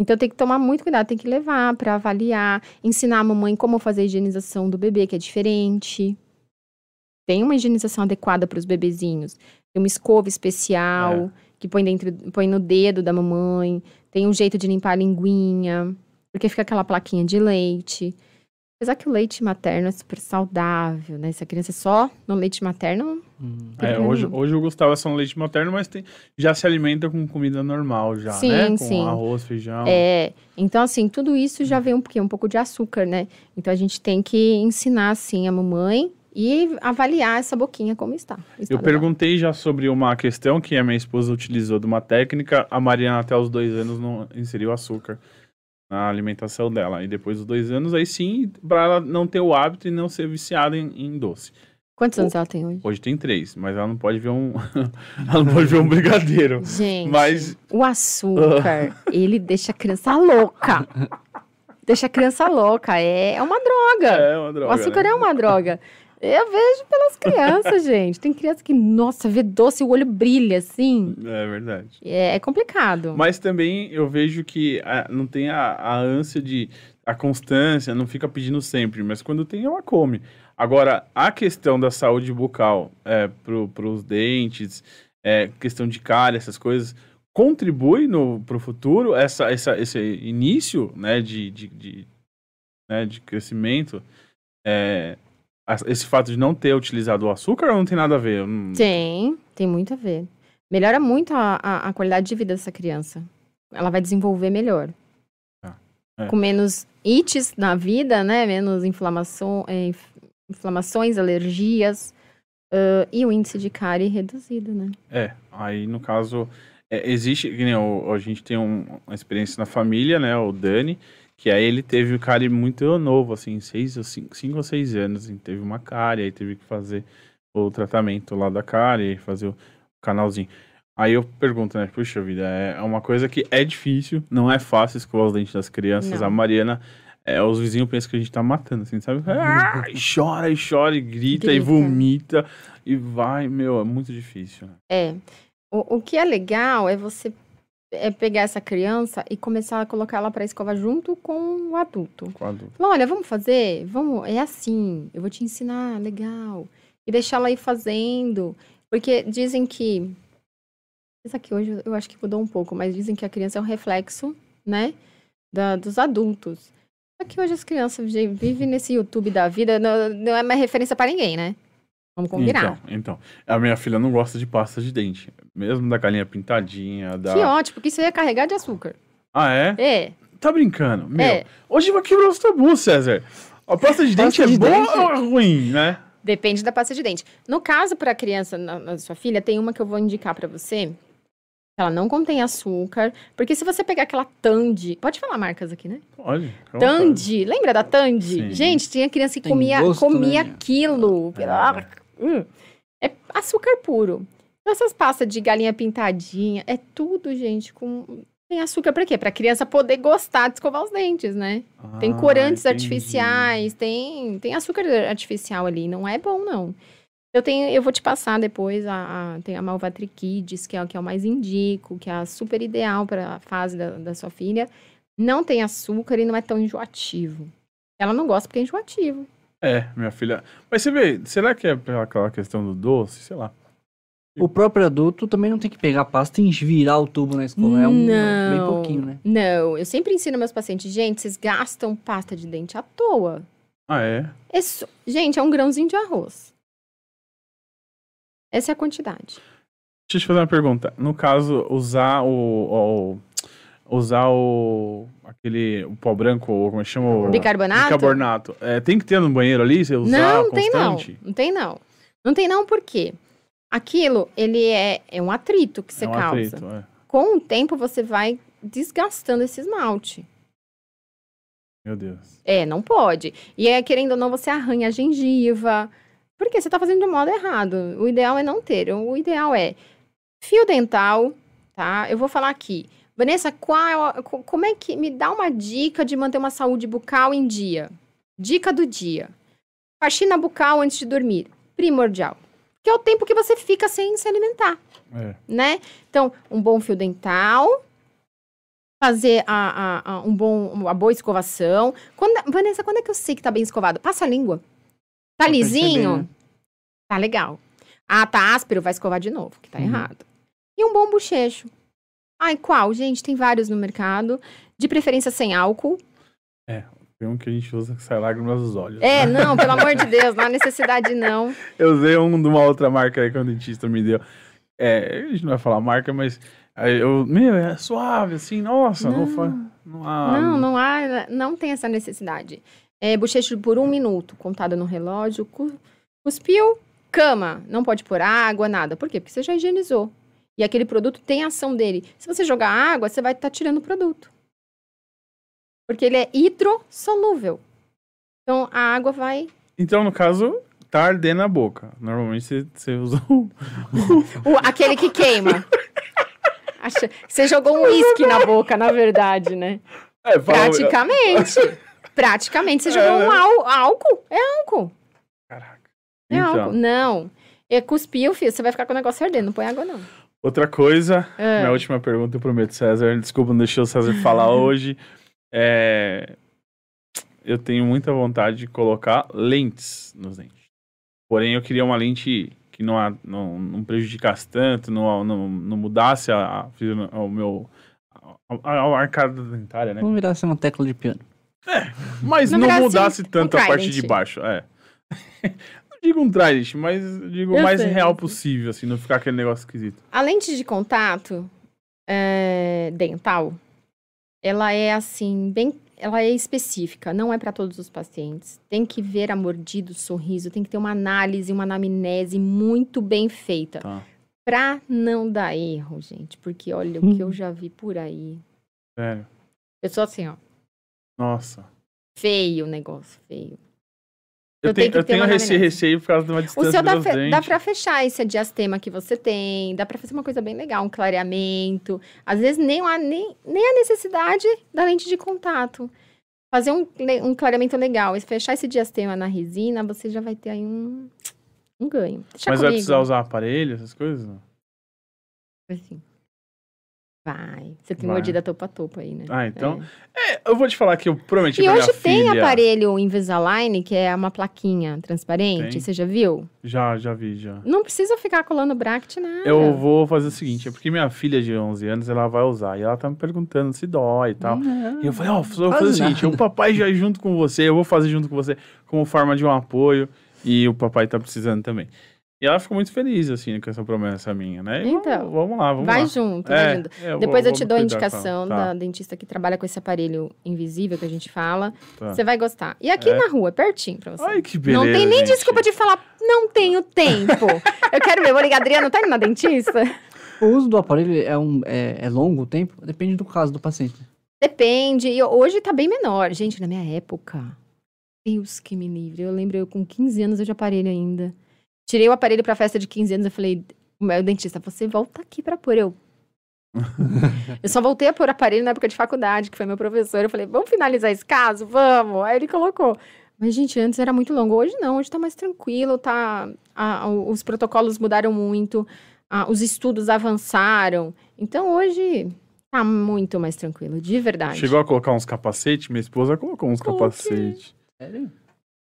Então tem que tomar muito cuidado, tem que levar para avaliar, ensinar a mamãe como fazer a higienização do bebê, que é diferente. Tem uma higienização adequada para os bebezinhos. Tem uma escova especial que põe dentro, põe no dedo da mamãe. Tem um jeito de limpar a linguinha, porque fica aquela plaquinha de leite. Apesar que o leite materno é super saudável, né? Se a criança é só no leite materno, Hum. É, hoje, hoje o Gustavo é só no leite materno, mas tem, já se alimenta com comida normal, já, Sim, né? Com sim. arroz, feijão. É, então assim, tudo isso já vem um pouquinho, um pouco de açúcar, né? Então a gente tem que ensinar assim a mamãe e avaliar essa boquinha como está. Está Eu legal. perguntei já sobre uma questão que a minha esposa utilizou de uma técnica. A Mariana, até os dois anos, não inseriu açúcar na alimentação dela. E depois dos dois anos, aí sim, para ela não ter o hábito e não ser viciada em, em doce. Quantos anos ela tem hoje? Hoje tem três, mas ela não pode ver um. ela não pode ver um brigadeiro. Gente, Mas- o açúcar, ele deixa a criança louca. Deixa a criança louca, é, é uma droga. É uma droga. o açúcar né? é uma droga. Eu vejo pelas crianças, gente. Tem criança que, nossa, vê doce e o olho brilha, assim. É verdade. É, é complicado. Mas também eu vejo que ah, não tem a, a ânsia de. a constância, não fica pedindo sempre, mas quando tem, ela come. Agora, a questão da saúde bucal é, para os dentes, é, questão de cárie, essas coisas, contribui para o futuro essa, essa, esse início né, de, de, de, né, de crescimento? É, a- esse fato de não ter utilizado o açúcar ou não tem nada a ver? Não- Tem, tem muito a ver. Melhora muito a, a, a qualidade de vida dessa criança. Ela vai desenvolver melhor. Ah, é. Com menos ites na vida, né? Menos inflamação, é, inf- inflamações, alergias. ãh, e o índice de cárie reduzido, né? É, aí no caso, é, existe, que nem o- a gente tem um- uma experiência na família, né, o Dani, que aí ele teve o cárie muito novo, assim, seis ou cinco, cinco ou seis anos, assim, teve uma cárie, aí teve que fazer o tratamento lá da cárie, fazer o canalzinho. Aí eu pergunto, né, puxa vida, é uma coisa que é difícil, não é fácil escovar os dentes das crianças, Não. a Mariana... É, os vizinhos pensam que a gente tá matando, assim, sabe? Ah, e chora, e chora, e grita, e Grita. vomita, e vai, meu, é muito difícil, né? É. O, o que é legal é você é pegar essa criança e começar a colocar ela para escovar junto com o adulto. com adulto. Falar, olha, vamos fazer? Vamos, é assim, eu vou te ensinar, legal. E deixar ela ir fazendo. Porque dizem que. Isso aqui hoje eu acho que mudou um pouco, mas dizem que a criança é um reflexo, né? Da, dos adultos. Só que hoje as crianças vi- vivem nesse YouTube da vida, não, não é mais referência para ninguém, né? Vamos combinar. Então, então, a minha filha não gosta de pasta de dente. Mesmo da galinha pintadinha, da... Que ótimo, porque isso ia carregar de açúcar. Ah, é? É. Tá brincando? Meu, É. hoje vai quebrar os tabus, César. A pasta de dente Pasta é de boa dente? ou é ruim, né? Depende da pasta de dente. No caso, para a criança, na, na sua filha, tem uma que eu vou indicar para você. Ela não contém açúcar. Porque se você pegar aquela Tandy. Pode falar marcas aqui, né? Olha. Tandy. Lembra da Tandy? Sim. Gente, tinha criança que Tem comia, gosto, comia né? quilo. É. Hum. É açúcar puro. Então, Essas pastas de galinha pintadinha, é tudo, gente, com. Tem açúcar pra quê? Pra criança poder gostar de escovar os dentes, né? Tem Ah, corantes entendi. artificiais, tem, tem açúcar artificial ali, não é bom, não. Eu tenho, eu vou te passar depois, a, a- tem a Malvatri Kids, que é, o que o mais indico, que é a super ideal para a fase da, da sua filha. Não tem açúcar e não é tão enjoativo. Ela não gosta porque é enjoativo. É, minha filha. Mas você vê, será que é pela aquela questão do doce? Sei lá. O próprio adulto também não tem que pegar pasta e virar o tubo na escova. É um bem Não. pouquinho, né? Não, eu sempre ensino meus pacientes, gente, vocês gastam pasta de dente à toa. Ah, é? É só- gente, é um grãozinho de arroz. Essa é a quantidade. Deixa eu te fazer uma pergunta. No caso, usar o. o- usar o. aquele. o pó branco, ou como é que chama? O, Bicarbonato? Bicarbonato. É, tem que ter no banheiro ali? Você usar Não, não tem não. constante? Não tem não. Não tem não por quê? Aquilo, ele é, é um atrito que você é um causa. atrito, é. Com o tempo, você vai desgastando esse esmalte. Meu Deus. É, não pode. E é, querendo ou não, você arranha a gengiva. Porque você tá fazendo de um modo errado. O ideal é não ter. O ideal é fio dental, tá? Eu vou falar aqui. Vanessa, qual, co- como é que... Me dá uma dica de manter uma saúde bucal em dia. Dica do dia. Faxina bucal antes de dormir. Primordial. Que é o tempo que você fica sem se alimentar É. né? Então, um bom fio dental, fazer a, a- a- um bom, uma boa escovação. Quando, Vanessa, quando é que eu sei que tá bem escovado? Passa a língua. Tá Pra lisinho? perceber, né? Tá legal. Ah, tá áspero, vai escovar de novo, que tá Uhum. errado. E um bom bochecho. Ai, qual? Gente, tem vários no mercado. De preferência sem álcool. Tem um que a gente usa que sai lágrimas dos olhos. É, não, pelo amor de Deus, não há necessidade não. Eu usei um de uma outra marca aí que o dentista me deu. É, a gente não vai falar marca, mas aí eu, meu, é suave, assim, nossa, não, Não. foi. Não, há, Não, não há, não tem essa necessidade. É, bochecho por um minuto, contado no relógio. cu- Cuspiu, cama. Não pode pôr água, nada. Por quê? Porque você já higienizou. E aquele produto tem a ação dele. Se você jogar água, você vai estar tirando o produto. Porque ele é hidrossolúvel. Então, a água vai... Então, no caso, tá ardendo a boca. Normalmente você, usa o. o- aquele que queima. Acha- Você jogou um uísque na boca, na verdade, né? É, Praticamente. Praticamente. Você É, jogou né? um ál- álcool? É álcool. Caraca. É Então, álcool. Não. É cuspir, filho. Você vai ficar com o negócio ardendo. Não põe água, não. Outra coisa, É. minha última pergunta, eu prometo, César. Desculpa, não deixei o César falar hoje. É, Eu tenho muita vontade de colocar lentes nos dentes. Porém, eu queria uma lente que não, não, não prejudicasse tanto, não, não, não mudasse a, a, o meu. A, a, a arcada dentária, né? Vamos virar essa uma tecla de piano. Mas Na não verdade, mudasse tanto um a parte de baixo, é. Digo um trident, mas digo o mais sei, real possível, assim, não ficar aquele negócio esquisito. A lente de contato é, dental, ela é assim, bem. Ela é específica, não é para todos os pacientes. Tem que ver a mordida, o sorriso, tem que ter uma análise, uma anamnese muito bem feita. Tá. Pra não dar erro, gente. Porque olha o que eu já vi por aí. Sério. Eu sou assim, ó. Nossa. Feio o negócio, feio. Eu, Eu tenho, eu tenho esse receio por causa de uma O distância seu dá, fe- dá pra fechar esse diastema que você tem, dá pra fazer uma coisa bem legal, um clareamento. Às vezes nem há, nem, nem a necessidade da lente de contato. Fazer um, um clareamento legal e fechar esse diastema na resina, você já vai ter aí um, um ganho. Deixa Mas vai comigo. precisar usar aparelho, essas coisas? Assim. Vai. Você tem Vai. mordida topa-topa aí, né? Ah, então. É. É, eu vou te falar que eu prometi E pra hoje tem filha... aparelho Invisalign, que é uma plaquinha transparente. Tem. Você já viu? Já, já vi, já. Não precisa ficar colando bracket, nada. Eu vou fazer o seguinte, é porque minha filha de 11 anos, ela vai usar, e ela tá me perguntando se dói e tal. E eu falei, ó, eu vou fazer o seguinte, o papai já é junto com você, eu vou fazer junto com você como forma de um apoio. E o papai tá precisando também. E ela ficou muito feliz, assim, com essa promessa minha, né? E Então, vamos, vamos lá, vamos Vai lá. junto, É, vai junto. é, eu Depois vou- eu te dou a indicação Tá, da dentista que trabalha com esse aparelho invisível que a gente fala. tá. Você vai gostar. E aqui É. na rua, pertinho pra você. Ai, que beleza, não tem nem gente. desculpa de falar, não tenho tempo. eu quero ver, vou ligar, Adriano, tá indo na dentista? O uso do aparelho é, um, é, é longo o tempo? Depende do caso do paciente. Depende. E hoje tá bem menor. Gente, na minha época, Deus que me livre. Eu lembro, eu com 15 anos eu de aparelho ainda. Tirei o aparelho pra festa de 15 anos, eu falei, o meu dentista, você volta aqui pra pôr. Eu, eu só voltei a pôr aparelho na época de faculdade, que foi meu professor. Eu falei, vamos finalizar esse caso? Vamos. Aí ele colocou. Mas, gente, antes era muito longo. Hoje não, hoje tá mais tranquilo, tá... a- o- os protocolos mudaram muito, a- os estudos avançaram. Então, hoje tá muito mais tranquilo, de verdade. Chegou a colocar uns capacetes? Minha esposa colocou uns Coloquei. capacetes. Sério?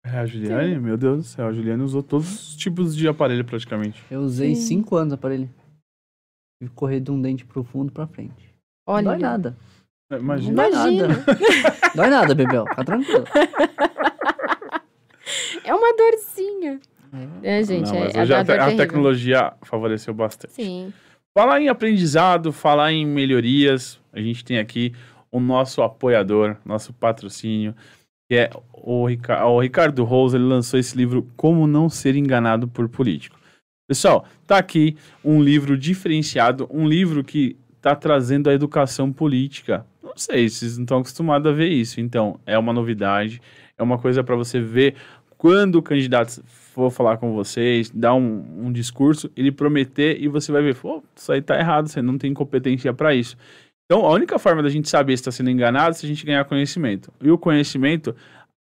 É, a Juliane, meu Deus do céu, a Juliane usou todos os tipos de aparelho praticamente. Eu usei Sim. 5 anos o aparelho. Tive que correr de um dente pro fundo pra frente. Olha, Não dói nada. É, Não Imagina. dói Imagina. nada. dói nada, Bebel. Fica tranquilo. é uma dorzinha. É. É, gente, Não, mas é, a, a, te- a terrível. tecnologia favoreceu bastante. Sim. Falar em aprendizado, falar em melhorias, a gente tem aqui o nosso apoiador, nosso patrocínio, que é o, Rica- o Ricardo Rose, ele lançou esse livro Como Não Ser Enganado por Político. Pessoal, tá aqui um livro diferenciado, um livro que tá trazendo a educação política. Não sei, vocês não estão acostumados a ver isso, então é uma novidade, é uma coisa para você ver quando o candidato for falar com vocês, dar um, um discurso, ele prometer e você vai ver, pô, isso aí tá errado, você não tem competência para isso. Então, a única forma da gente saber se está sendo enganado é se a gente ganhar conhecimento. E o conhecimento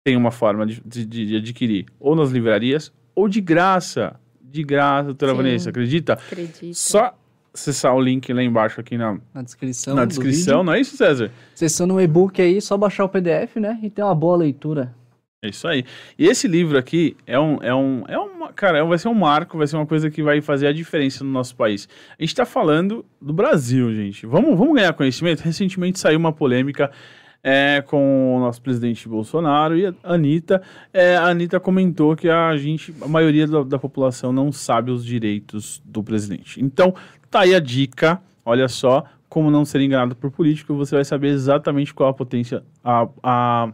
tem uma forma de, de- de adquirir, ou nas livrarias, ou de graça. De graça, doutora Sim. Vanessa, acredita? Acredito. Só acessar o link lá embaixo aqui na, Na descrição. na do descrição, vídeo. não é isso, César? Acessando o e-book aí, só baixar o PDF, né? E ter uma boa leitura. É isso aí. E esse livro aqui é um, é um, é uma, cara, é um- vai ser um marco, vai ser uma coisa que vai fazer a diferença no nosso país. A gente tá falando do Brasil, gente. Vamos, vamos ganhar conhecimento? Recentemente saiu uma polêmica é, com o nosso presidente Bolsonaro e a Anitta. É, a Anitta comentou que a gente, a maioria da, da população não sabe os direitos do presidente. Então, tá aí a dica, olha só, como não ser enganado por político, você vai saber exatamente qual a potência, a, a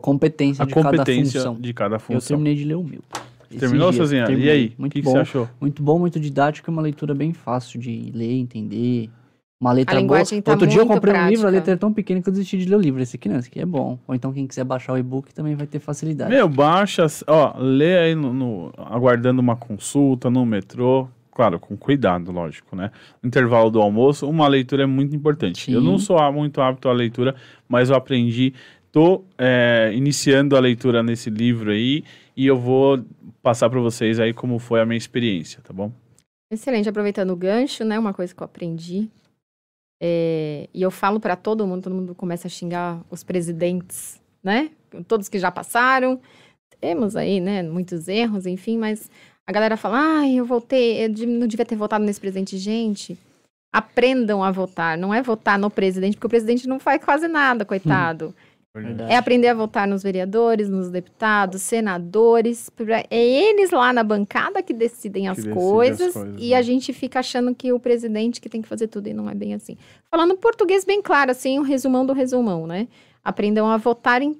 Competência a de cada competência função. de cada Eu função. terminei de ler o meu. Terminou, Sozinha? E aí? O Muito que, que bom. você achou? Muito bom, muito didático, é uma leitura bem fácil de ler, entender. Uma letra A boa. tá Outro dia eu comprei um livro, a prática. letra é tão pequena que eu desisti de ler o livro. Esse aqui não, esse aqui é bom. Ou então quem quiser baixar o e-book também vai ter facilidade. Meu, baixa, ó, lê aí no, no- aguardando uma consulta no metrô. Claro, com cuidado, lógico, né? No intervalo do almoço, uma leitura é muito importante. Eu Sim. não sou muito apto à leitura, mas eu aprendi, tô é, iniciando a leitura nesse livro aí e eu vou passar para vocês aí como foi a minha experiência, tá bom? Excelente, aproveitando o gancho, né? Uma coisa que eu aprendi. é, e eu falo pra todo mundo, todo mundo começa a xingar os presidentes, né? Todos que já passaram. Temos aí, né, muitos erros, enfim, mas a galera fala: ai, eu voltei, eu não devia ter votado nesse presidente. Gente, aprendam a votar. Não é votar no presidente, porque o presidente não faz quase nada, coitado. Verdade. É aprender a votar nos vereadores, nos deputados, senadores. É eles lá na bancada que decidem as, decidem as coisas, coisas, e né? a gente fica achando que o presidente que tem que fazer tudo e não é bem assim. Falando português bem claro, assim, o resumão do resumão, né? Aprendam a votarem,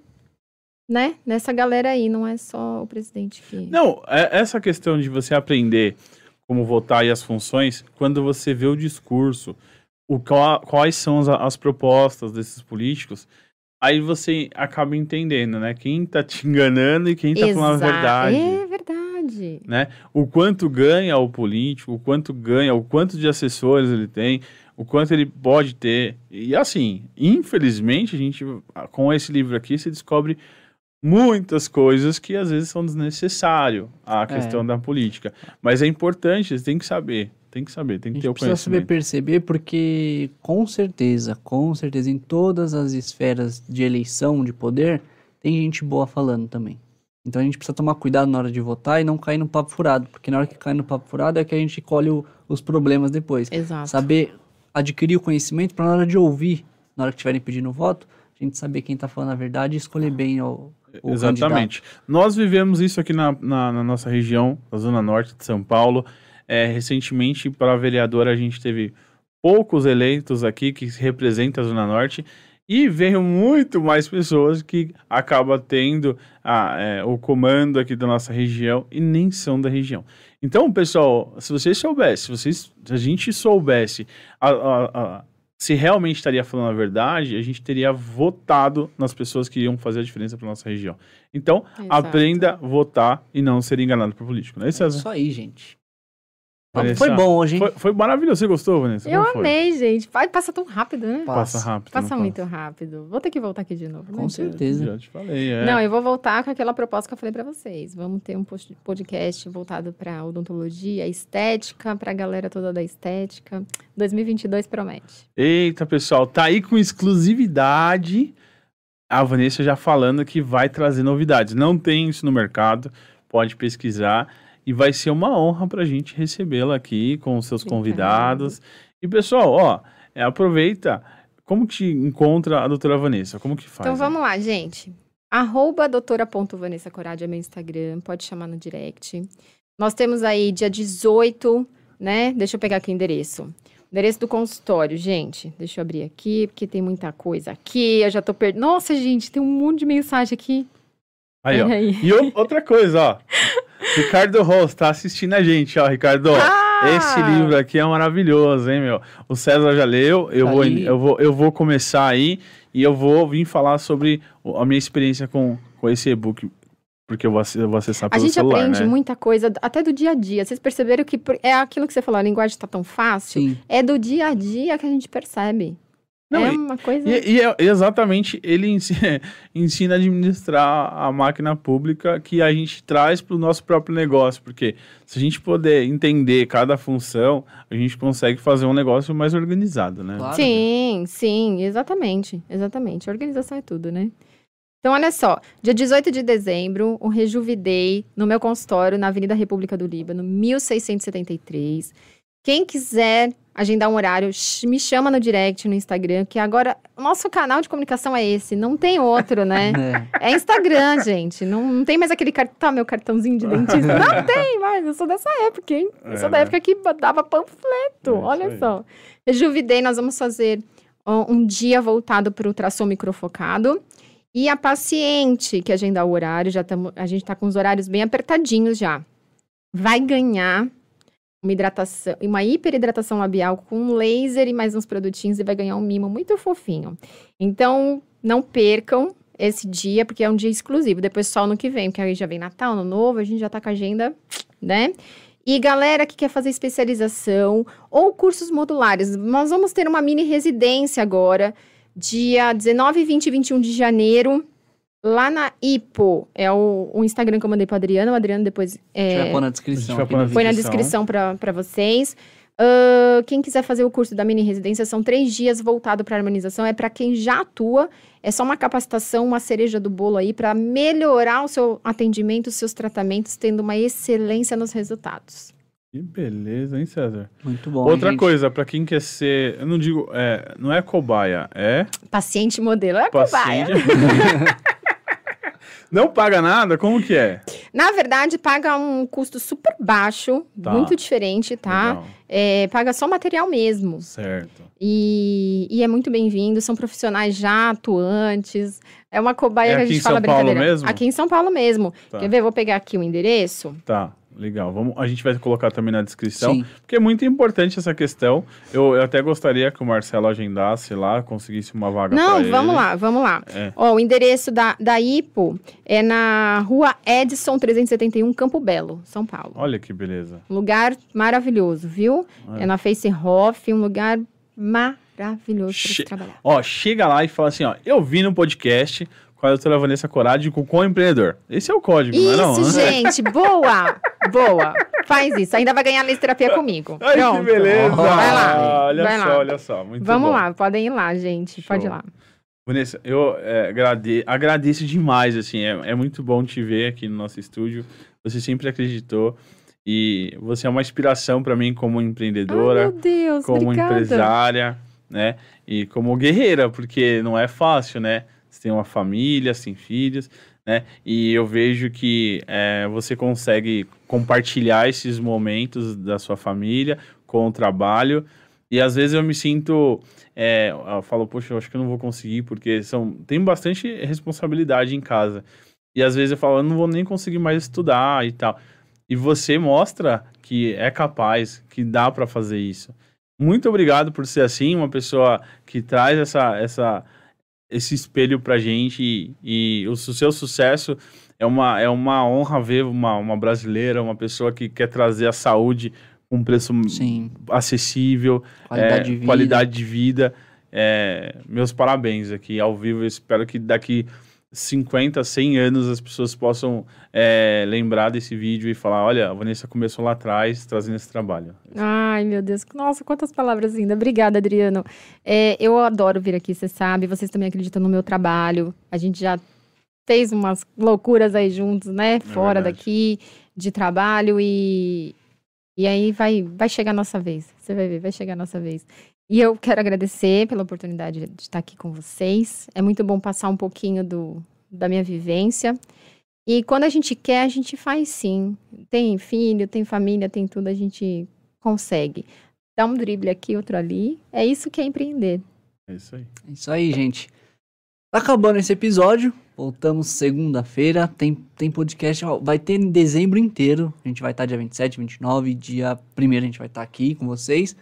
né? Nessa galera aí, não é só o presidente que. Não, é- essa questão de você aprender como votar e as funções, quando você vê o discurso, o, qual- quais são as, as propostas desses políticos, aí você acaba entendendo, né? Quem tá te enganando e quem tá falando a Exa- verdade. É verdade. Né? O quanto ganha o político, o quanto ganha, o quanto de assessores ele tem, o quanto ele pode ter. E assim, infelizmente, a gente, com esse livro aqui, se descobre muitas coisas que às vezes são desnecessárias à questão da política. Mas é importante, você tem que saber, tem que saber, tem que ter o precisa saber conhecimento. perceber porque, com certeza, com certeza, em todas as esferas de eleição, de poder, tem gente boa falando também. Então a gente precisa tomar cuidado na hora de votar e não cair no papo furado, porque na hora que cai no papo furado é que a gente colhe o- os problemas depois. Exato. Saber adquirir o conhecimento para na hora de ouvir, na hora que estiverem pedindo voto, a gente saber quem tá falando a verdade e escolher bem o, o Exatamente. Nós vivemos isso aqui na, na, na nossa região, na Zona Norte de São Paulo. É, recentemente, para a vereadora, a gente teve poucos eleitos aqui que representam a Zona Norte e veio muito mais pessoas que acabam tendo a, é, o comando aqui da nossa região e nem são da região. Então, pessoal, se vocês soubessem, se, vocês, se a gente soubesse a, a, a, se realmente estaria falando a verdade, a gente teria votado nas pessoas que iam fazer a diferença para nossa região. Então, Exato. aprenda a votar e não ser enganado por político, não é isso, É isso aí, gente. Vanessa, Foi bom hoje, hein? Foi, foi maravilhoso. Você gostou, Vanessa? Eu Como foi? amei, gente. Vai, passa tão rápido, né? Passa rápido. Passa muito rápido. Vou ter que voltar aqui de novo. Com meu Deus. certeza. Já te falei, é. Não, eu vou voltar com aquela proposta que eu falei pra vocês. Vamos ter um podcast voltado pra odontologia, estética, pra galera toda da estética. 2022 promete. Eita, pessoal, tá aí com exclusividade. A Vanessa já falando que vai trazer novidades. Não tem isso no mercado, pode pesquisar. E vai ser uma honra pra gente recebê-la aqui com os seus convidados. E, pessoal, ó, é, aproveita. Como que te encontra a doutora Vanessa? Como que faz? Então vamos lá, gente. Arroba doutora.vanessa Corade é meu Instagram, pode chamar no direct. Nós temos aí dia 18, né? Deixa eu pegar aqui o endereço. Endereço do consultório, gente. Deixa eu abrir aqui, porque tem muita coisa aqui. Eu já tô perdendo. Nossa, gente, tem um monte de mensagem aqui. Aí, ó. Peraí. E outra coisa, ó. Ricardo Ross tá assistindo a gente, ó, Ricardo. Ah! Esse livro aqui é maravilhoso, hein, meu? O César já leu, eu, Tá vou, aí. eu, vou, eu vou começar aí e eu vou vir falar sobre a minha experiência com, com esse e-book, porque eu vou, eu vou acessar A pelo gente celular, aprende né? muita coisa, até do dia a dia. Vocês perceberam que é aquilo que você falou, a linguagem tá tão fácil? Sim. É do dia a dia que a gente percebe. Não, é e- uma coisa. E, e é- exatamente, ele ensi- ensina a administrar a máquina pública que a gente traz para o nosso próprio negócio, porque se a gente puder entender cada função, a gente consegue fazer um negócio mais organizado, né? Claro. Sim, sim, exatamente. Exatamente. Organização é tudo, né? Então, olha só, dia 18 de dezembro, o Rejuvidei no meu consultório na Avenida República do Líbano, 1673. Quem quiser agendar um horário, me chama no direct, no Instagram, que agora o nosso canal de comunicação é esse, não tem outro, né? É. É Instagram, gente. Não, não tem mais aquele cartão, tá, meu cartãozinho de dentista. Não tem mais. Eu sou dessa época, hein? Eu sou É, da né? época que dava panfleto. É Olha só. Rejuvidei, nós vamos fazer ó, um dia voltado para o ultrassom microfocado. E a paciente que agendar o horário, já tamo, a gente tá com os horários bem apertadinhos já. Vai ganhar uma hidratação, uma hiperidratação labial com laser e mais uns produtinhos e vai ganhar um mimo muito fofinho. Então, não percam esse dia, porque é um dia exclusivo. Depois só no que vem, porque aí já vem Natal, Ano Novo, a gente já tá com a agenda, né? E galera que quer fazer especialização ou cursos modulares, nós vamos ter uma mini residência agora, dia 19, 20 e 21 de janeiro, lá na IPO. É o, o Instagram que eu mandei pro Adriano. O Adriano depois A gente é, vai pôr na descrição. vai na Põe na descrição para vocês. Ahn, quem quiser fazer o curso da mini residência, são três dias voltado para harmonização. É para quem já atua. É só uma capacitação, uma cereja do bolo aí para melhorar o seu atendimento, os seus tratamentos, tendo uma excelência nos resultados. Que beleza, hein, César? Muito bom. Outra gente. coisa, para quem quer ser, eu não digo, é, não é cobaia, é Paciente modelo é cobaia. não paga nada? Como que é? Na verdade, paga um custo super baixo, Tá. muito diferente, tá? É, paga só material mesmo. Certo. E, e é muito bem-vindo, são profissionais já atuantes. É uma cobaia É que a aqui gente em fala São Paulo brincadeira. mesmo? Aqui em São Paulo mesmo. Tá. Quer ver? Vou pegar aqui o endereço. Tá, legal. Vamos, a gente vai colocar também na descrição, Sim. porque é muito importante essa questão. Eu, eu até gostaria que o Marcelo agendasse lá, conseguisse uma vaga Não, vamos ele. lá, vamos lá. É. Ó, o endereço da, da IPO é na rua Edson 371, Campo Belo, São Paulo. Olha que beleza. Lugar maravilhoso, viu? É. É, na Face Hoff, um lugar maravilhoso para trabalhar. Ó, chega lá e fala assim, ó, eu vi no podcast com a doutora Vanessa Corade com o empreendedor. Esse é o código, não é não? Isso, gente, boa! Boa! Faz isso, ainda vai ganhar laser terapia comigo. Ai, Pronto. que beleza! Vai lá, Olha vai só, lá. olha só. Muito Vamos bom. lá, podem ir lá, gente. Pode ir Show. lá. Vanessa, eu é, agrade- agradeço demais, assim, é, é muito bom te ver aqui no nosso estúdio. Você sempre acreditou e você é uma inspiração para mim como empreendedora, meu Deus, como obrigada. empresária, né? E como guerreira, porque não é fácil, né? Você tem uma família, você tem filhos, né? E eu vejo que é, você consegue compartilhar esses momentos da sua família com o trabalho. E às vezes eu me sinto, é, eu falo, poxa, eu acho que eu não vou conseguir, porque são, tem bastante responsabilidade em casa. E às vezes eu falo, eu não vou nem conseguir mais estudar e tal. E você mostra que é capaz, que dá para fazer isso. Muito obrigado por ser assim, uma pessoa que traz essa, essa, esse espelho pra gente e, e o seu sucesso é uma, é uma honra ver uma, uma brasileira, uma pessoa que quer trazer a saúde com um preço Sim. acessível, Qualidade é, de vida. qualidade de vida. É, meus parabéns aqui ao vivo. Eu espero que daqui 50, 100 anos as pessoas possam é, lembrar desse vídeo e falar: olha, a Vanessa começou lá atrás trazendo esse trabalho. Ai, meu Deus. Nossa, quantas palavras lindas. Obrigada, Adriano. É, eu adoro vir aqui, você sabe. Vocês também acreditam no meu trabalho. A gente já fez umas loucuras aí juntos, né? Fora verdade. daqui, de trabalho. E, e aí vai, vai chegar a nossa vez. Você vai ver, vai chegar a nossa vez. E eu quero agradecer pela oportunidade de estar aqui com vocês. É muito bom passar um pouquinho do, da minha vivência. E quando a gente quer, a gente faz sim. Tem filho, tem família, tem tudo, a gente consegue. Dá um drible aqui, outro ali. É isso que é empreender. É isso aí. É Isso aí, gente. Tá acabando esse episódio. Voltamos segunda-feira. Tem, tem podcast. Vai ter em dezembro inteiro. A gente vai estar dia 27, 29. Dia 1 a gente vai estar aqui com vocês.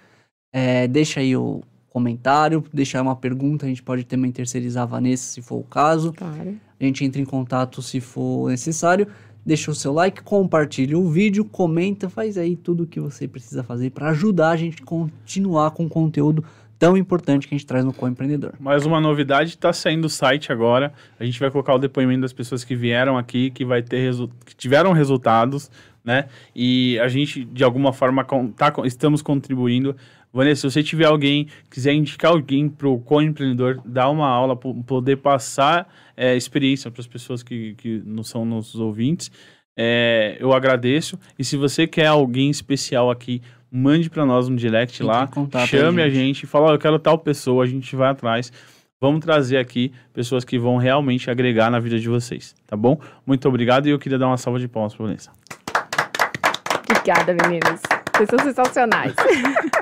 É, deixa aí o comentário. Deixa aí uma pergunta. A gente pode também terceirizar a Vanessa, se for o caso. Claro. A gente entra em contato se for necessário. Deixa o seu like, compartilha o vídeo, comenta, faz aí tudo o que você precisa fazer para ajudar a gente a continuar com o conteúdo tão importante que a gente traz no Co-Empreendedor. Mais uma novidade, está saindo o site agora. A gente vai colocar o depoimento das pessoas que vieram aqui, que vai ter resu- que tiveram resultados, né? E a gente, de alguma forma, con- tá, estamos contribuindo. Vanessa, se você tiver alguém, quiser indicar alguém para o co-empreendedor, dar uma aula, po- poder passar é, experiência para as pessoas que, que não são nossos ouvintes, é, eu agradeço. E se você quer alguém especial aqui, mande para nós um direct Entre lá, chame aí, a gente, fala, "Ó, eu quero tal pessoa, a gente vai atrás. Vamos trazer aqui pessoas que vão realmente agregar na vida de vocês, tá bom? Muito obrigado e eu queria dar uma salva de palmas para Vanessa. Obrigada, meninas. Vocês são sensacionais.